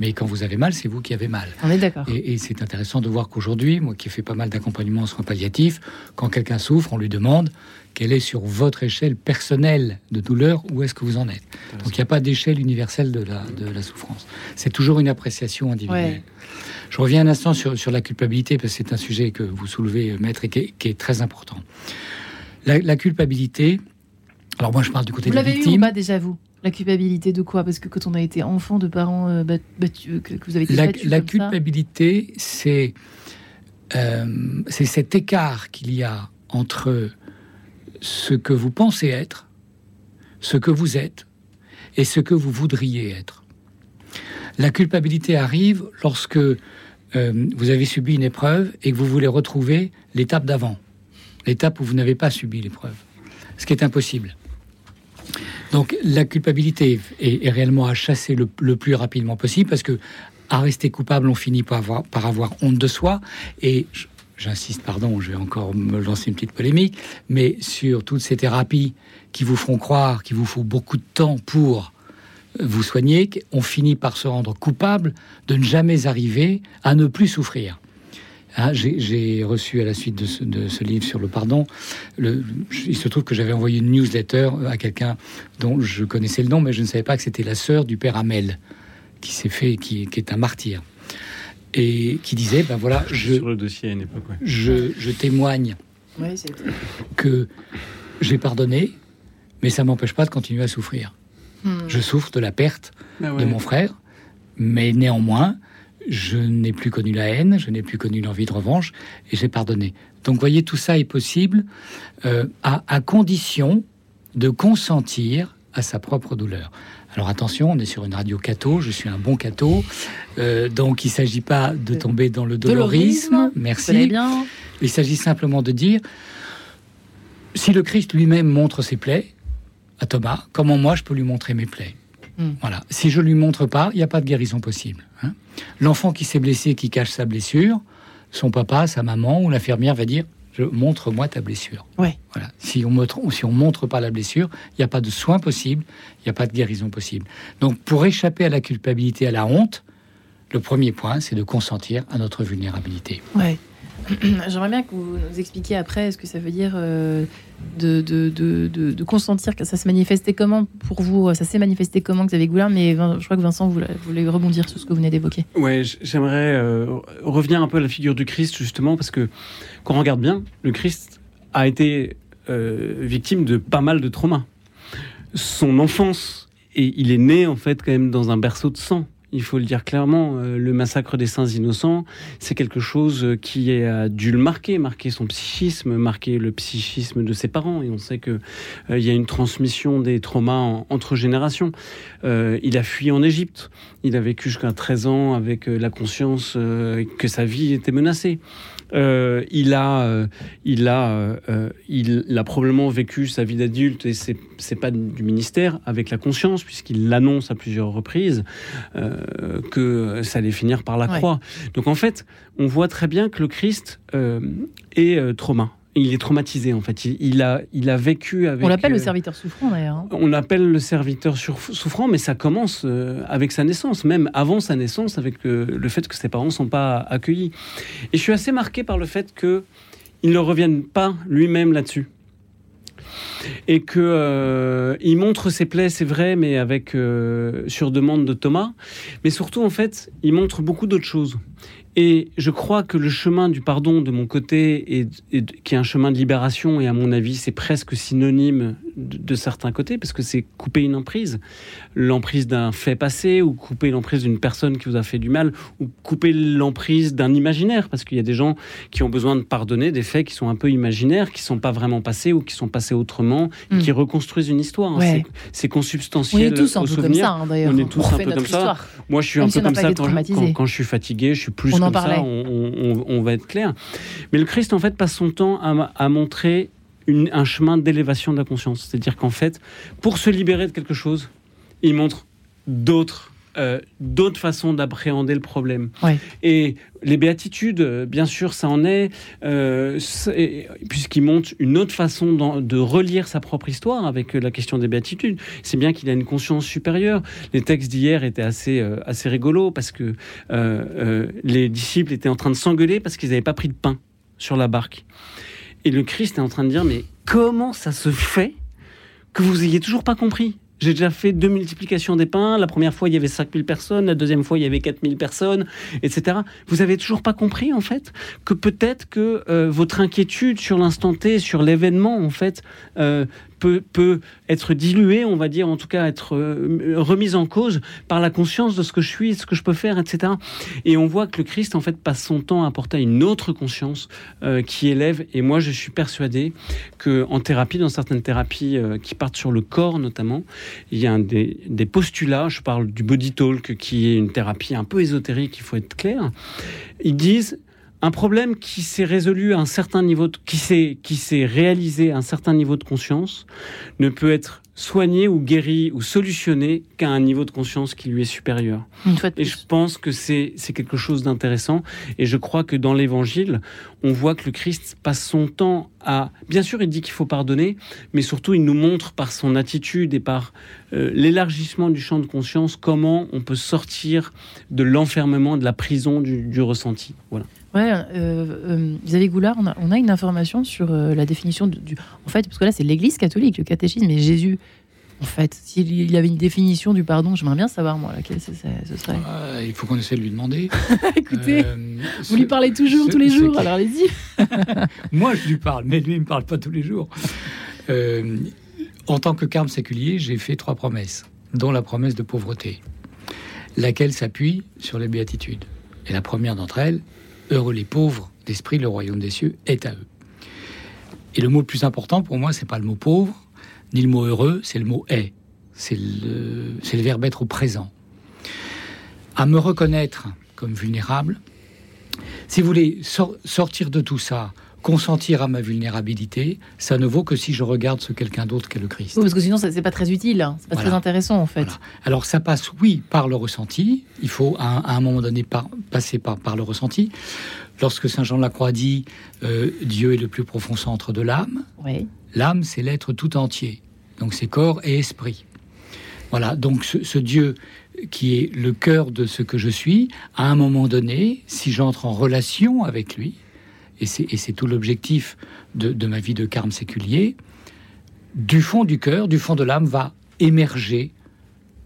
Mais quand vous avez mal, c'est vous qui avez mal. On est d'accord. Et, c'est intéressant de voir qu'aujourd'hui, moi qui ai fait pas mal d'accompagnement en soins palliatifs, quand quelqu'un souffre, on lui demande quelle est sur votre échelle personnelle de douleur, où est-ce que vous en êtes. Donc il n'y a pas d'échelle universelle de la, de la souffrance. C'est toujours une appréciation individuelle. Je reviens un instant sur, la culpabilité, parce que c'est un sujet que vous soulevez, maître, et qui est, très important. La, culpabilité, alors moi je parle du côté de la victime. Vous l'avez eu ou pas déjà, vous? La culpabilité de quoi? Parce que quand on a été enfant de parents euh, battus, que, vous avez été La, la culpabilité, c'est euh, c'est cet écart qu'il y a entre ce que vous pensez être, ce que vous êtes, et ce que vous voudriez être. La culpabilité arrive lorsque euh, vous avez subi une épreuve et que vous voulez retrouver l'étape d'avant, l'étape où vous n'avez pas subi l'épreuve, ce qui est impossible. Donc la culpabilité est, réellement à chasser le, plus rapidement possible parce que à rester coupable, on finit par avoir, par avoir honte de soi. Et j'insiste, pardon, je vais encore me lancer une petite polémique, mais sur toutes ces thérapies qui vous feront croire qu'il vous faut beaucoup de temps pour vous soigner, on finit par se rendre coupable de ne jamais arriver à ne plus souffrir. Ah, j'ai reçu à la suite de ce, livre sur le pardon, le, il se trouve que j'avais envoyé une newsletter à quelqu'un dont je connaissais le nom, mais je ne savais pas que c'était la sœur du père Amel, qui s'est fait, qui, est un martyr, et qui disait, ben voilà, je, sur le dossier à une époque, je, témoigne que j'ai pardonné, mais ça m'empêche pas de continuer à souffrir. Hmm. Je souffre de la perte ah de mon frère, mais néanmoins, je n'ai plus connu la haine, je n'ai plus connu l'envie de revanche, et j'ai pardonné. Donc, voyez, tout ça est possible euh, à, condition de consentir à sa propre douleur. Alors attention, on est sur une radio catho, je suis un bon catho, euh, donc il ne s'agit pas de tomber dans le dolorisme, merci. Bien? Il s'agit simplement de dire, si le Christ lui-même montre ses plaies à Thomas, comment moi je peux lui montrer mes plaies? Hmm. Voilà. Si je lui montre pas, il n'y a pas de guérison possible. Hein. L'enfant qui s'est blessé, qui cache sa blessure, son papa, sa maman ou l'infirmière va dire je montre-moi ta blessure. Ouais. Voilà. Si on montre, si on montre pas la blessure, il n'y a pas de soin possible, il n'y a pas de guérison possible. Donc, pour échapper à la culpabilité, à la honte, le premier point, c'est de consentir à notre vulnérabilité. Ouais. [CLEARS THROAT] J'aimerais bien que vous nous expliquiez après ce que ça veut dire euh, de, consentir que ça se manifestait comment pour vous Ça s'est manifesté comment Xavier Goulard Mais je crois que Vincent voulez rebondir sur ce que vous venez d'évoquer. Ouais, j'aimerais euh, revenir un peu à la figure du Christ justement parce que quand on regarde bien, le Christ a été euh, victime de pas mal de traumas. Son enfance et il est né en fait quand même dans un berceau de sang il faut le dire clairement, euh, le massacre des saints innocents, c'est quelque chose qui a dû le marquer, marquer son psychisme, marquer le psychisme de ses parents. Et on sait que euh, il y a une transmission des traumas entre générations. Euh, il a fui en Égypte. Il a vécu jusqu'à 13 ans avec la conscience que sa vie était menacée. Euh, il a, euh, il a, euh, il a probablement vécu sa vie d'adulte et c'est, c'est pas du ministère avec la conscience puisqu'il l'annonce à plusieurs reprises que ça allait finir par la croix. Donc en fait, on voit très bien que le Christ est trauma il est traumatisé en fait. Il, a, il a vécu avec. On l'appelle le euh, serviteur souffrant d'ailleurs. Hein. On l'appelle le serviteur souffrant, mais ça commence euh, avec sa naissance, même avant sa naissance, avec le, fait que ses parents ne sont pas accueillis. Et je suis assez marqué par le fait que il ne revienne pas lui-même là-dessus. Et que euh, il montre ses plaies, c'est vrai, mais avec sur demande de Thomas. Mais surtout, en fait, il montre beaucoup d'autres choses. Et je crois que le chemin du pardon de mon côté, est, qui est un chemin de libération, et à mon avis c'est presque synonyme de, certains côtés, parce que c'est couper une emprise, l'emprise d'un fait passé, ou couper l'emprise d'une personne qui vous a fait du mal, ou couper l'emprise d'un imaginaire, parce qu'il y a des gens qui ont besoin de pardonner des faits qui sont un peu imaginaires, qui sont pas vraiment passés, ou qui sont passés autrement, hmm. qui reconstruisent une histoire. C'est consubstantiel. On est tous un peu comme ça, hein, d'ailleurs. On est tous un peu comme ça. Moi, je suis un peu comme ça quand, quand, je suis fatigué, je suis plus comme ça, on, va être clair. Mais le Christ, en fait, passe son temps à, montrer un chemin d'élévation de la conscience. C'est-à-dire qu'en fait, pour se libérer de quelque chose, il montre d'autres euh, d'autres façons d'appréhender le problème. Et les béatitudes, bien sûr, ça en est, euh, puisqu'il montre une autre façon de relire sa propre histoire avec la question des béatitudes. C'est bien qu'il a une conscience supérieure. Les textes d'hier étaient assez, euh, assez rigolos parce que les disciples étaient en train de s'engueuler parce qu'ils n'avaient pas pris de pain sur la barque. Et le Christ est en train de dire, mais comment ça se fait que vous ayez toujours pas compris? J'ai déjà fait deux multiplications des pains. La première fois, il y avait 5000 personnes. La deuxième fois, il y avait 4000 personnes, etc. Vous avez toujours pas compris, en fait, que peut-être que euh, votre inquiétude sur l'instant T, sur l'événement, en fait, euh, peut, être diluée, on va dire, en tout cas être euh, remise en cause par la conscience de ce que je suis, ce que je peux faire, etc. Et on voit que le Christ, en fait, passe son temps à apporter une autre conscience euh, qui élève. Et moi, je suis persuadé que en thérapie, dans certaines thérapies euh, qui partent sur le corps notamment, il y a des, des postulats. Je parle du body talk, qui est une thérapie un peu ésotérique, il faut être clair. Ils disent un problème qui s'est résolu à un certain niveau, qui s'est qui s'est réalisé à un certain niveau de conscience, ne peut être soigné ou guéri ou solutionné qu'à un niveau de conscience qui lui est supérieur. et je pense que c'est quelque chose d'intéressant. Et je crois que dans l'Évangile, on voit que le Christ passe son temps à... Bien sûr, il dit qu'il faut pardonner, mais surtout, il nous montre par son attitude et par euh, l'élargissement du champ de conscience comment on peut sortir de l'enfermement, de la prison du, ressenti. Voilà. Ouais, euh, euh, Xavier Goulard, on a, une information sur euh, la définition du. En fait, parce que là, c'est l'Église catholique, le catéchisme, et Jésus. En fait, s'il y avait une définition du pardon, j'aimerais bien savoir, moi, laquelle ce, serait. Ah, il faut qu'on essaie de lui demander. [LAUGHS] Écoutez, vous lui parlez toujours, tous les jours, alors allez-y. [LAUGHS] moi, je lui parle, mais lui, il ne me parle pas tous les jours. en tant que carme séculier, j'ai fait trois promesses, dont la promesse de pauvreté, laquelle s'appuie sur les béatitudes. Et la première d'entre elles, Heureux les pauvres d'esprit, le royaume des cieux est à eux. Et le mot le plus important pour moi, c'est pas le mot pauvre, ni le mot heureux, c'est le mot est. C'est le, c'est le verbe être au présent. À me reconnaître comme vulnérable, si vous voulez sortir de tout ça, consentir à ma vulnérabilité, ça ne vaut que si je regarde ce quelqu'un d'autre qu'est le Christ. parce que sinon, c'est pas très utile, hein. c'est pas très intéressant en fait. Alors ça passe, oui, par le ressenti. Il faut à un, moment donné passer par, par le ressenti. Lorsque Saint Jean de la Croix dit euh, Dieu est le plus profond centre de l'âme, l'âme c'est l'être tout entier. Donc c'est corps et esprit. Voilà, donc ce Dieu qui est le cœur de ce que je suis, à un moment donné, si j'entre en relation avec lui, et c'est tout l'objectif de, ma vie de carme séculier, du fond du cœur, du fond de l'âme, va émerger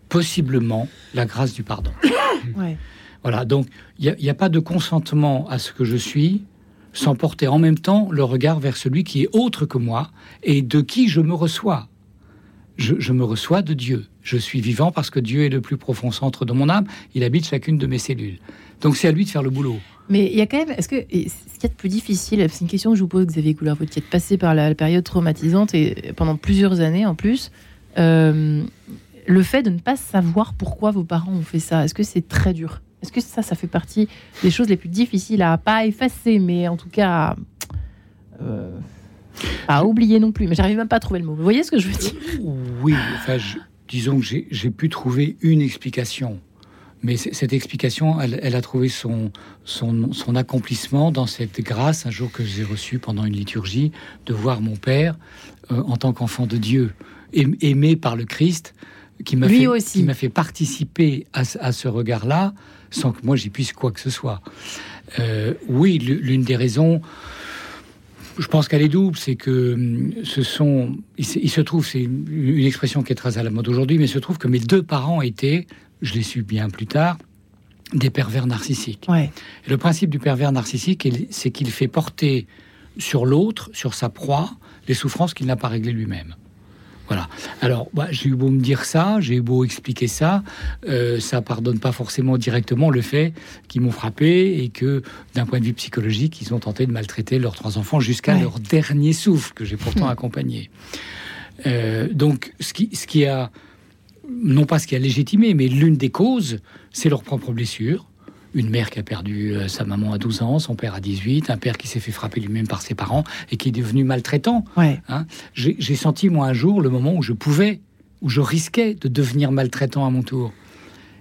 possiblement la grâce du pardon. [COUGHS] Voilà, donc il n'y a, pas de consentement à ce que je suis sans porter en même temps le regard vers celui qui est autre que moi et de qui je me reçois. je me reçois de Dieu. Je suis vivant parce que Dieu est le plus profond centre de mon âme. Il habite chacune de mes cellules. Donc c'est à lui de faire le boulot. Mais il y a quand même, est-ce que ce qu'il y a de plus difficile, c'est une question que je vous pose, Xavier Coulard, vous qui êtes passé par la, période traumatisante et pendant plusieurs années en plus, euh, le fait de ne pas savoir pourquoi vos parents ont fait ça, est-ce que c'est très dur? Est-ce que ça, ça fait partie des choses les plus difficiles à pas effacer, mais en tout cas euh, à oublier non plus. Mais j'arrive même pas à trouver le mot. Vous voyez ce que je veux dire? Oui, enfin, disons que j'ai pu trouver une explication. Mais cette explication, elle, a trouvé son, son, accomplissement dans cette grâce, un jour que j'ai reçu pendant une liturgie, de voir mon Père euh, en tant qu'enfant de Dieu, aimé par le Christ, qui m'a fait participer à, ce regard-là, sans que moi j'y puisse quoi que ce soit. Euh, oui, l'une des raisons, je pense qu'elle est double, c'est que hum, ce sont, il se, trouve, c'est une, expression qui est très à la mode aujourd'hui, mais il se trouve que mes deux parents étaient je l'ai su bien plus tard, des pervers narcissiques. le principe du pervers narcissique, c'est qu'il fait porter sur l'autre, sur sa proie, les souffrances qu'il n'a pas réglées lui-même. Voilà. Alors, bah, j'ai eu beau me dire ça, j'ai eu beau expliquer ça, euh, ça pardonne pas forcément directement le fait qu'ils m'ont frappé et que, d'un point de vue psychologique, ils ont tenté de maltraiter leurs trois enfants jusqu'à leur dernier souffle que j'ai pourtant accompagné. Euh, donc, ce qui, ce qui a non pas ce qui a légitimé, mais l'une des causes, c'est leur propre blessure. Une mère qui a perdu euh, sa maman à 12 ans, son père à 18, un père qui s'est fait frapper lui-même par ses parents et qui est devenu maltraitant. Hein. J'ai senti, moi, un jour, le moment où je pouvais, où je risquais de devenir maltraitant à mon tour.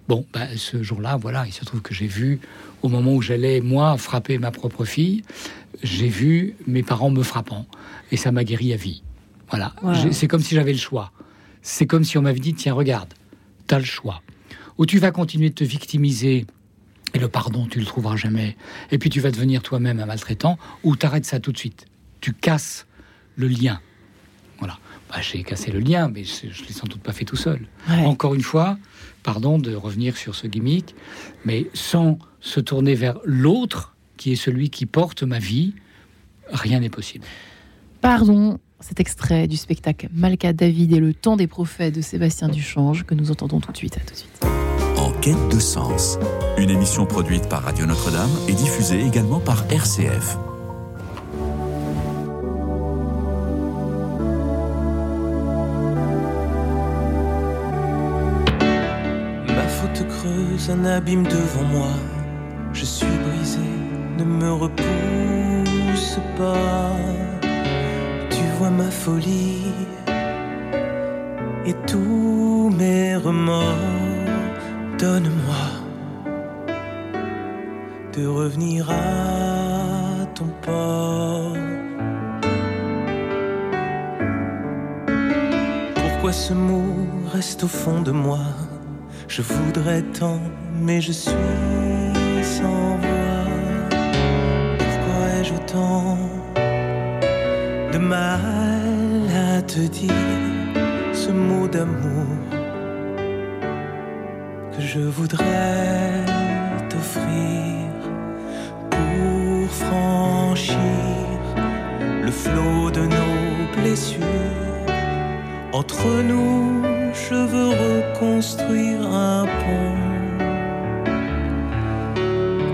Bon, bah, ce jour-là, voilà, il se trouve que j'ai vu, au moment où j'allais, moi, frapper ma propre fille, j'ai vu mes parents me frappant. Et ça m'a guéri à vie. Voilà. C'est comme si j'avais le choix c'est comme si on m'avait dit tiens, regarde, tu as le choix. Ou tu vas continuer de te victimiser et le pardon, tu le trouveras jamais. Et puis tu vas devenir toi-même un maltraitant, ou tu arrêtes ça tout de suite. Tu casses le lien. Voilà. Bah, j'ai cassé le lien, mais je ne l'ai sans doute pas fait tout seul. Encore une fois, pardon de revenir sur ce gimmick, mais sans se tourner vers l'autre, qui est celui qui porte ma vie, rien n'est possible. Pardon, cet extrait du spectacle Malka David et le temps des prophètes de Sébastien Duchange que nous entendons tout de suite. À tout de suite. De sens, une émission produite par Radio Notre-Dame et diffusée également par RCF. Ma faute creuse un abîme devant moi. Je suis brisé, ne me repousse pas. Tu vois ma folie et tous mes remords. Donne-moi de revenir à ton port. Pourquoi ce mot reste au fond de moi? Je voudrais tant, mais je suis sans voix. Pourquoi ai-je autant de mal à te dire ce mot d'amour? Je voudrais t'offrir pour franchir le flot de nos blessures. Entre nous, je veux reconstruire un pont.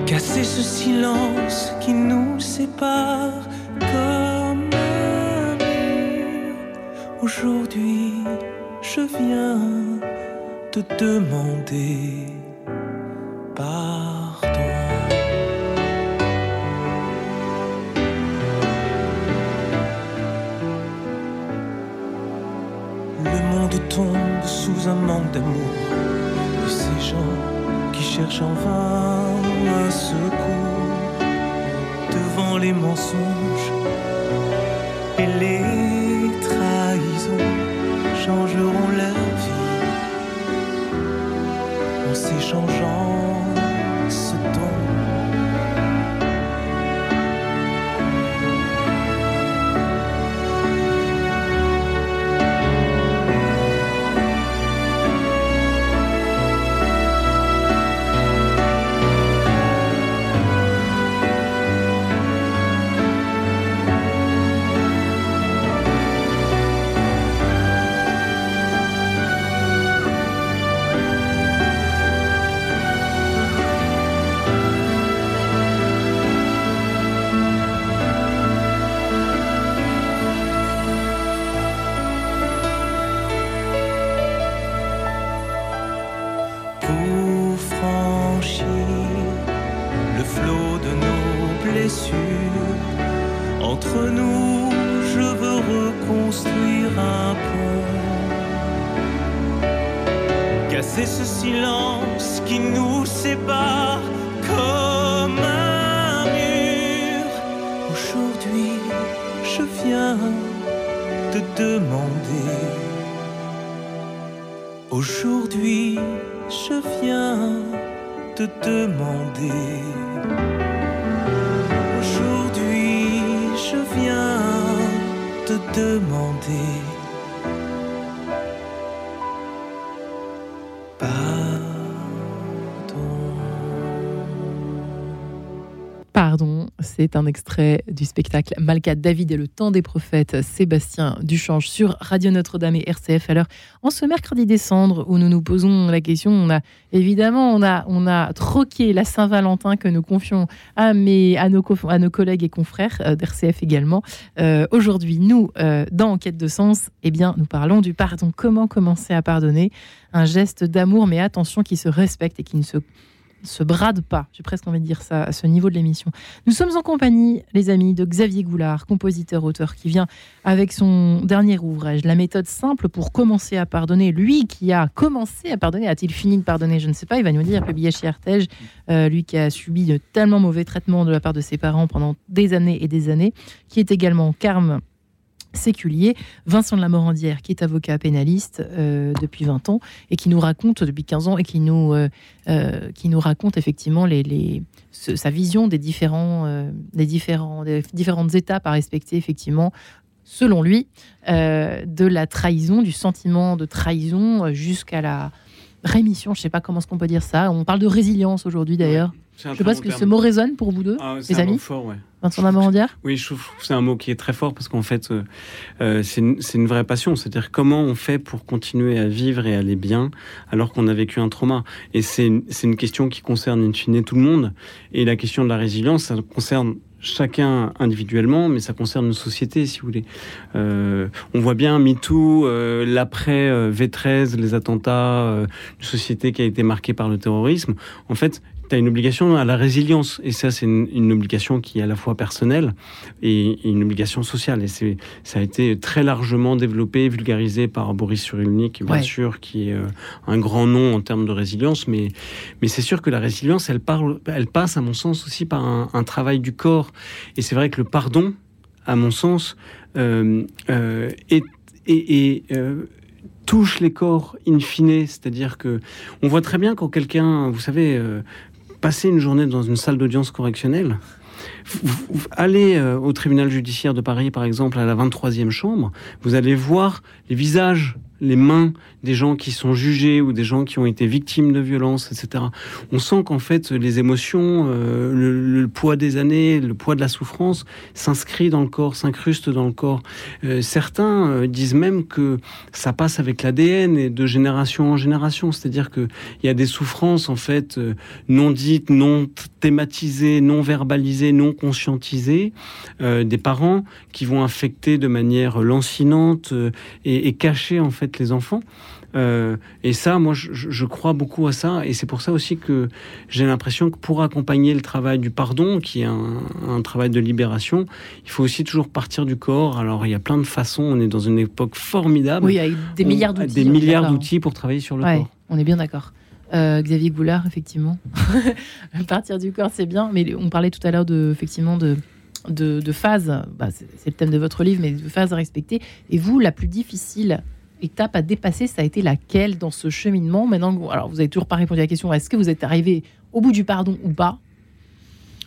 Casser ce silence qui nous sépare comme un mur. Aujourd'hui, je viens te demander pardon. Le monde tombe sous un manque d'amour ces gens qui cherchent en vain un secours devant les mensonges et les c'est un extrait du spectacle Malka David et le temps des prophètes Sébastien Duchange sur Radio Notre-Dame et RCF. Alors, en ce mercredi des cendres où nous nous posons la question, on a évidemment on a, on a troqué la Saint-Valentin que nous confions à, mes, à, nos, à nos collègues et confrères euh, d'RCF également. Euh, Aujourd'hui, nous, euh, dans Enquête de sens, eh bien, nous parlons du pardon. Comment commencer à pardonner? Un geste d'amour, mais attention, qui se respecte et qui ne se se brade pas, j'ai presque envie de dire ça, à ce niveau de l'émission. Nous sommes en compagnie, les amis, de Xavier Goulard, compositeur-auteur, qui vient avec son dernier ouvrage, La méthode simple pour commencer à pardonner. Lui qui a commencé à pardonner, a-t-il fini de pardonner? Je ne sais pas, il va nous dire, publié chez Artege, euh, lui qui a subi de tellement mauvais traitements de la part de ses parents pendant des années et des années, qui est également carme séculier, Vincent de la Morandière, qui est avocat pénaliste euh, depuis 20 ans et qui nous raconte depuis 15 ans et qui nous, euh, euh, qui nous raconte effectivement les, les, sa vision des, différents, des, différents, des différentes étapes à respecter effectivement selon lui, de la trahison, du sentiment de trahison jusqu'à la rémission. Je ne sais pas comment est-ce qu'on peut dire ça. On parle de résilience aujourd'hui d'ailleurs. Je sais pas si ce mot résonne pour vous deux, Ah, les amis. mot fort, ouais. Vincent de la Morandière Oui, je trouve que c'est un mot qui est très fort parce qu'en fait, euh, euh, c'est une, vraie passion. C'est-à-dire comment on fait pour continuer à vivre et aller bien alors qu'on a vécu un trauma. Et c'est une, question qui concerne in fine tout le monde. Et la question de la résilience, ça concerne chacun individuellement, mais ça concerne une société, si vous voulez. Euh, on voit bien MeToo, euh, l'après euh, V13, les attentats, une société qui a été marquée par le terrorisme. En fait, tu as une obligation à la résilience. Et ça, c'est une, obligation qui est à la fois personnelle et, une obligation sociale. Et c'est, ça a été très largement développé, vulgarisé par Boris Cyrulnik, bien sûr, qui est euh, un grand nom en termes de résilience. Mais, mais c'est sûr que la résilience, elle, parle, elle passe, à mon sens, aussi par un, travail du corps. Et c'est vrai que le pardon, à mon sens, euh, euh, est, est, touche les corps in fine, c'est-à-dire que on voit très bien quand quelqu'un, vous savez, euh, passer une journée dans une salle d'audience correctionnelle, allez euh, au tribunal judiciaire de Paris, par exemple, à la 23e chambre, vous allez voir les visages les mains des gens qui sont jugés ou des gens qui ont été victimes de violences, etc. On sent qu'en fait les émotions, euh, le, poids des années, le poids de la souffrance s'inscrit dans le corps, s'incruste dans le corps. Euh, certains euh, disent même que ça passe avec l'ADN et de génération en génération, c'est-à-dire qu'il y a des souffrances en fait non dites, non thématisées, non verbalisées, non conscientisées, des parents qui vont affecter de manière lancinante et, et cacher en fait les enfants. Euh, et ça, moi, je, crois beaucoup à ça. Et c'est pour ça aussi que j'ai l'impression que pour accompagner le travail du pardon, qui est un, travail de libération, il faut aussi toujours partir du corps. Alors, il y a plein de façons. On est dans une époque formidable. Oui, avec des milliards d'outils. Des milliards d'outils pour travailler sur le corps. On est bien d'accord. Euh, Xavier Goulard, effectivement. [LAUGHS] partir du corps, c'est bien. Mais on parlait tout à l'heure de, effectivement, de, de, phases. Bah, c'est le thème de votre livre, mais de phases à respecter. Et vous, la plus difficile étape à dépasser, ça a été laquelle dans ce cheminement Maintenant, alors vous avez toujours pas répondu à la question est-ce que vous êtes arrivé au bout du pardon ou pas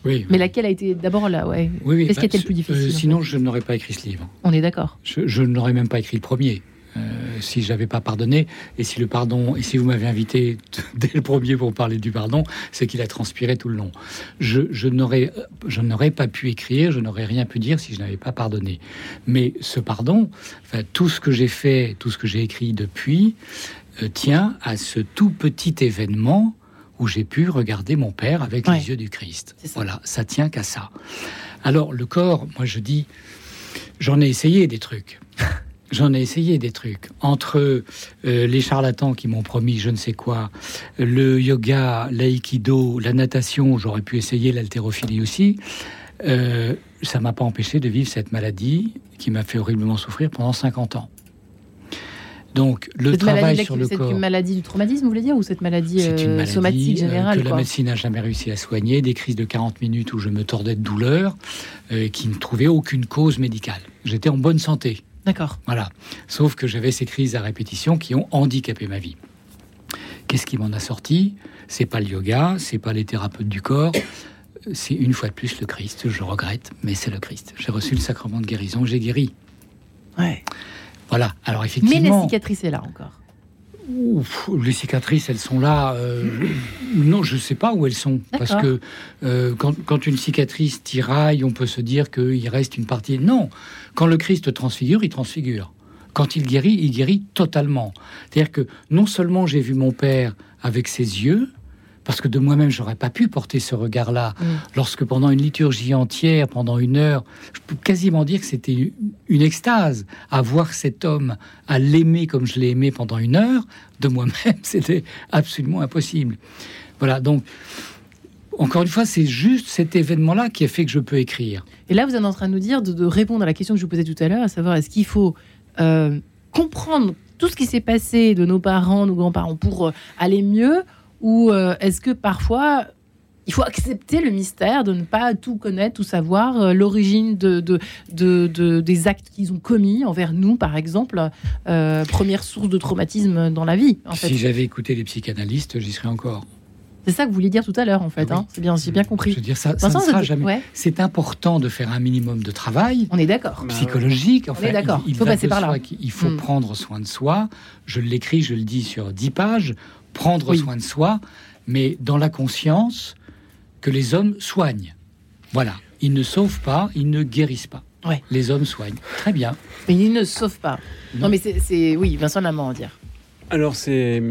oui. Mais laquelle a été d'abord là ouais. Oui, Qu'est-ce qui a été le bah, plus difficile euh, Sinon, je n'aurais pas écrit ce livre. On est d'accord. Je, je n'aurais même pas écrit le premier. Euh, si j'avais pas pardonné et si le pardon et si vous m'avez invité [LAUGHS] dès le premier pour parler du pardon, c'est qu'il a transpiré tout le long. Je, je n'aurais je n'aurais pas pu écrire, je n'aurais rien pu dire si je n'avais pas pardonné. Mais ce pardon, enfin tout ce que j'ai fait, tout ce que j'ai écrit depuis euh, tient à ce tout petit événement où j'ai pu regarder mon père avec les yeux du Christ. Voilà, ça tient qu'à ça. Alors le corps, moi je dis, j'en ai essayé des trucs. [LAUGHS] J'en ai essayé des trucs. Entre euh, les charlatans qui m'ont promis je ne sais quoi, le yoga, l'aïkido, la natation, j'aurais pu essayer l'haltérophilie aussi. Euh, ça m'a pas empêché de vivre cette maladie qui m'a fait horriblement souffrir pendant 50 ans. Donc le travail sur le corps. C'est une maladie du traumatisme, vous voulez dire, ou cette maladie, euh, somatique générale que la médecine n'a jamais réussi à soigner, des crises de 40 minutes où je me tordais de douleur, qui ne trouvaient aucune cause médicale. J'étais en bonne santé. D'accord. Voilà. Sauf que j'avais ces crises à répétition qui ont handicapé ma vie. Qu'est-ce qui m'en a sorti? C'est pas le yoga, c'est pas les thérapeutes du corps, c'est une fois de plus le Christ. Je regrette, mais c'est le Christ. J'ai reçu le sacrement de guérison, j'ai guéri. Ouais. Voilà. Alors effectivement. Mais la cicatrice est là encore les cicatrices, elles sont là. Euh, [CLEARS THROAT] non, je ne sais pas où elles sont. Parce que euh, quand, une cicatrice tiraille, on peut se dire qu'il reste une partie. Non. Quand le Christ transfigure, il transfigure. Quand il guérit, il guérit totalement. C'est-à-dire que non seulement j'ai vu mon père avec ses yeux, parce que de moi-même, j'aurais pas pu porter ce regard-là. Mm. Lorsque pendant une liturgie entière, pendant une heure, je peux quasiment dire que c'était une extase à voir cet homme, à l'aimer comme je l'ai aimé pendant une heure, de moi-même, [LAUGHS] c'était absolument impossible. Voilà, donc, encore une fois, c'est juste cet événement-là qui a fait que je peux écrire. Et là, vous êtes en train de nous dire, de, répondre à la question que je vous posais tout à l'heure, à savoir, est-ce qu'il faut euh, comprendre tout ce qui s'est passé de nos parents, nos grands-parents, pour euh, aller mieux ou euh, est-ce que parfois il faut accepter le mystère de ne pas tout connaître, tout savoir, euh, l'origine de, de, des actes qu'ils ont commis envers nous, par exemple, euh, première source de traumatisme dans la vie. Si j'avais écouté les psychanalystes, j'y serais encore. C'est ça que vous vouliez dire tout à l'heure, en fait. Hein. C'est bien, j'ai bien compris. Je veux dire, ça, ça ne sera jamais. C'est important de faire un minimum de travail. On est d'accord. Psychologique. On est d'accord. Il, faut passer par là. Il faut hmm. prendre soin de soi. Je l'écris, je le dis sur dix pages prendre soin de soi, mais dans la conscience que les hommes soignent. Voilà, ils ne sauvent pas, ils ne guérissent pas. Ouais. Les hommes soignent. Très bien. Mais ils ne sauvent pas. Non, mais c'est. Oui, Vincent Lamont à dire. Alors, c'est.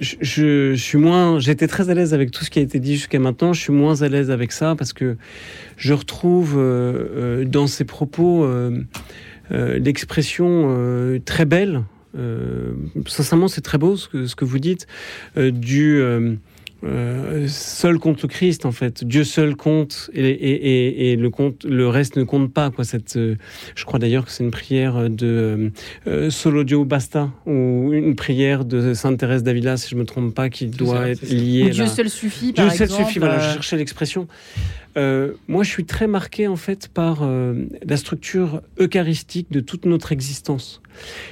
Je, suis moins. J'étais très à l'aise avec tout ce qui a été dit jusqu'à maintenant. Je suis moins à l'aise avec ça parce que je retrouve euh, euh, dans ces propos euh, l'expression très belle euh, sincèrement, c'est très beau ce que, ce que vous dites, euh, du, euh, euh, seul compte le Christ en fait. Dieu seul compte et, le compte, le reste ne compte pas quoi. Cette, euh, je crois d'ailleurs que c'est une prière de euh, Solo Basta ou une prière de Sainte Thérèse d'Avila si je me trompe pas qui doit être liée. Dieu seul suffit. Par Dieu seul suffit. Voilà, je cherchais l'expression. Moi, je suis très marqué en fait par la structure eucharistique de toute notre existence.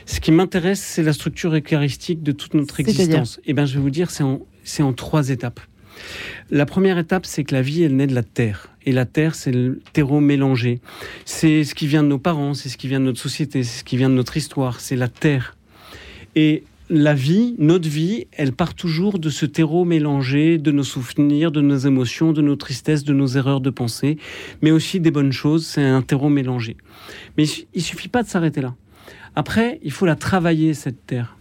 Ce qui m'intéresse, c'est la structure eucharistique de toute notre existence. Et eh ben, je vais vous dire, c'est en c'est en trois étapes. La première étape, c'est que la vie, elle naît de la terre. Et la terre, c'est le terreau mélangé. C'est ce qui vient de nos parents, c'est ce qui vient de notre société, c'est ce qui vient de notre histoire, c'est la terre. Et la vie, notre vie, elle part toujours de ce terreau mélangé, de nos souvenirs, de nos émotions, de nos tristesses, de nos erreurs de pensée, mais aussi des bonnes choses. C'est un terreau mélangé. Mais il suffit pas de s'arrêter là. Après, il faut la travailler, cette terre.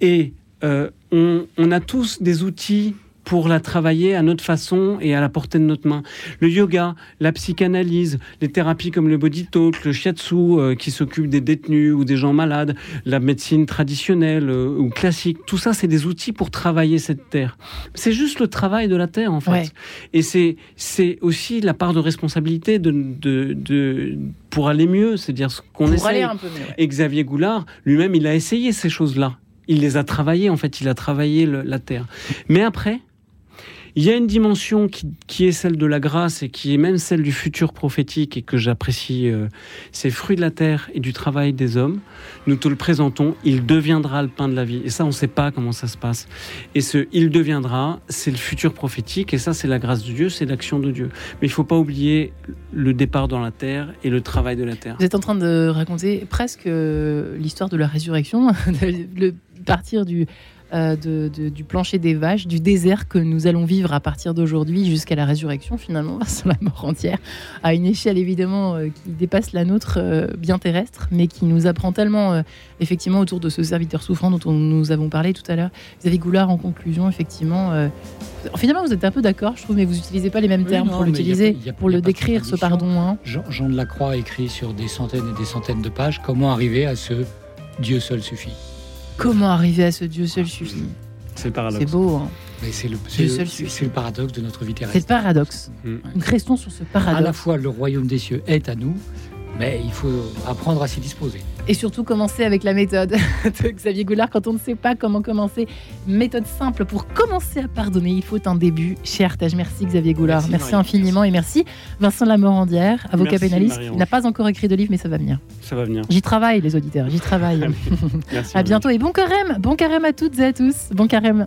Et euh, on, a tous des outils pour la travailler à notre façon et à la portée de notre main. Le yoga, la psychanalyse, les thérapies comme le body talk, le shiatsu euh, qui s'occupe des détenus ou des gens malades, la médecine traditionnelle euh, ou classique, tout ça c'est des outils pour travailler cette terre. C'est juste le travail de la terre en fait. Et c'est c'est aussi la part de responsabilité de, de, pour aller mieux, c'est-à-dire ce qu'on essaie. Et Xavier Goulard lui-même il a essayé ces choses-là il les a travaillés, en fait, il a travaillé la terre. Mais après, il y a une dimension qui, est celle de la grâce et qui est même celle du futur prophétique et que j'apprécie. Euh, c'est fruit de la terre et du travail des hommes. Nous te le présentons, il deviendra le pain de la vie. Et ça, on ne sait pas comment ça se passe. Et ce il deviendra, c'est le futur prophétique et ça, c'est la grâce de Dieu, c'est l'action de Dieu. Mais il ne faut pas oublier le départ dans la terre et le travail de la terre. Vous êtes en train de raconter presque euh, l'histoire de la résurrection, [LAUGHS] le partir du, euh, du plancher des vaches, du désert que nous allons vivre à partir d'aujourd'hui jusqu'à la résurrection, finalement, [LAUGHS] sur la mort entière, à une échelle évidemment euh, qui dépasse la nôtre, euh, bien terrestre, mais qui nous apprend tellement, effectivement, autour de ce serviteur souffrant dont nous avons parlé tout à l'heure. Xavier Goulard, en conclusion, effectivement, finalement, vous êtes un peu d'accord, je trouve, mais vous n'utilisez pas les mêmes termes pour l'utiliser, pour le décrire, ce pardon. Hein. Jean, Jean de la Croix écrit sur des centaines et des centaines de pages comment arriver à ce Dieu seul suffit. Comment arriver à ce Dieu seul suffit C'est paradoxe. C'est beau. Hein c'est le, le, paradoxe de notre vie terrestre. C'est le paradoxe. Mm. Nous restons sur ce paradoxe. À la fois, le royaume des cieux est à nous, mais il faut apprendre à s'y disposer. Et surtout commencer avec la méthode [LAUGHS] de Xavier Goulard quand on ne sait pas comment commencer. Méthode simple pour commencer à pardonner. Il faut un début. Cher Artage, merci Xavier Goulard. Merci, infiniment et merci Vincent Lamorandière, avocat pénaliste. Il n'a pas encore écrit de livre, mais ça va venir. Ça va venir. J'y travaille, les auditeurs. J'y travaille. [LAUGHS] merci. À bientôt et bon carême. Bon carême à toutes et à tous. Bon carême.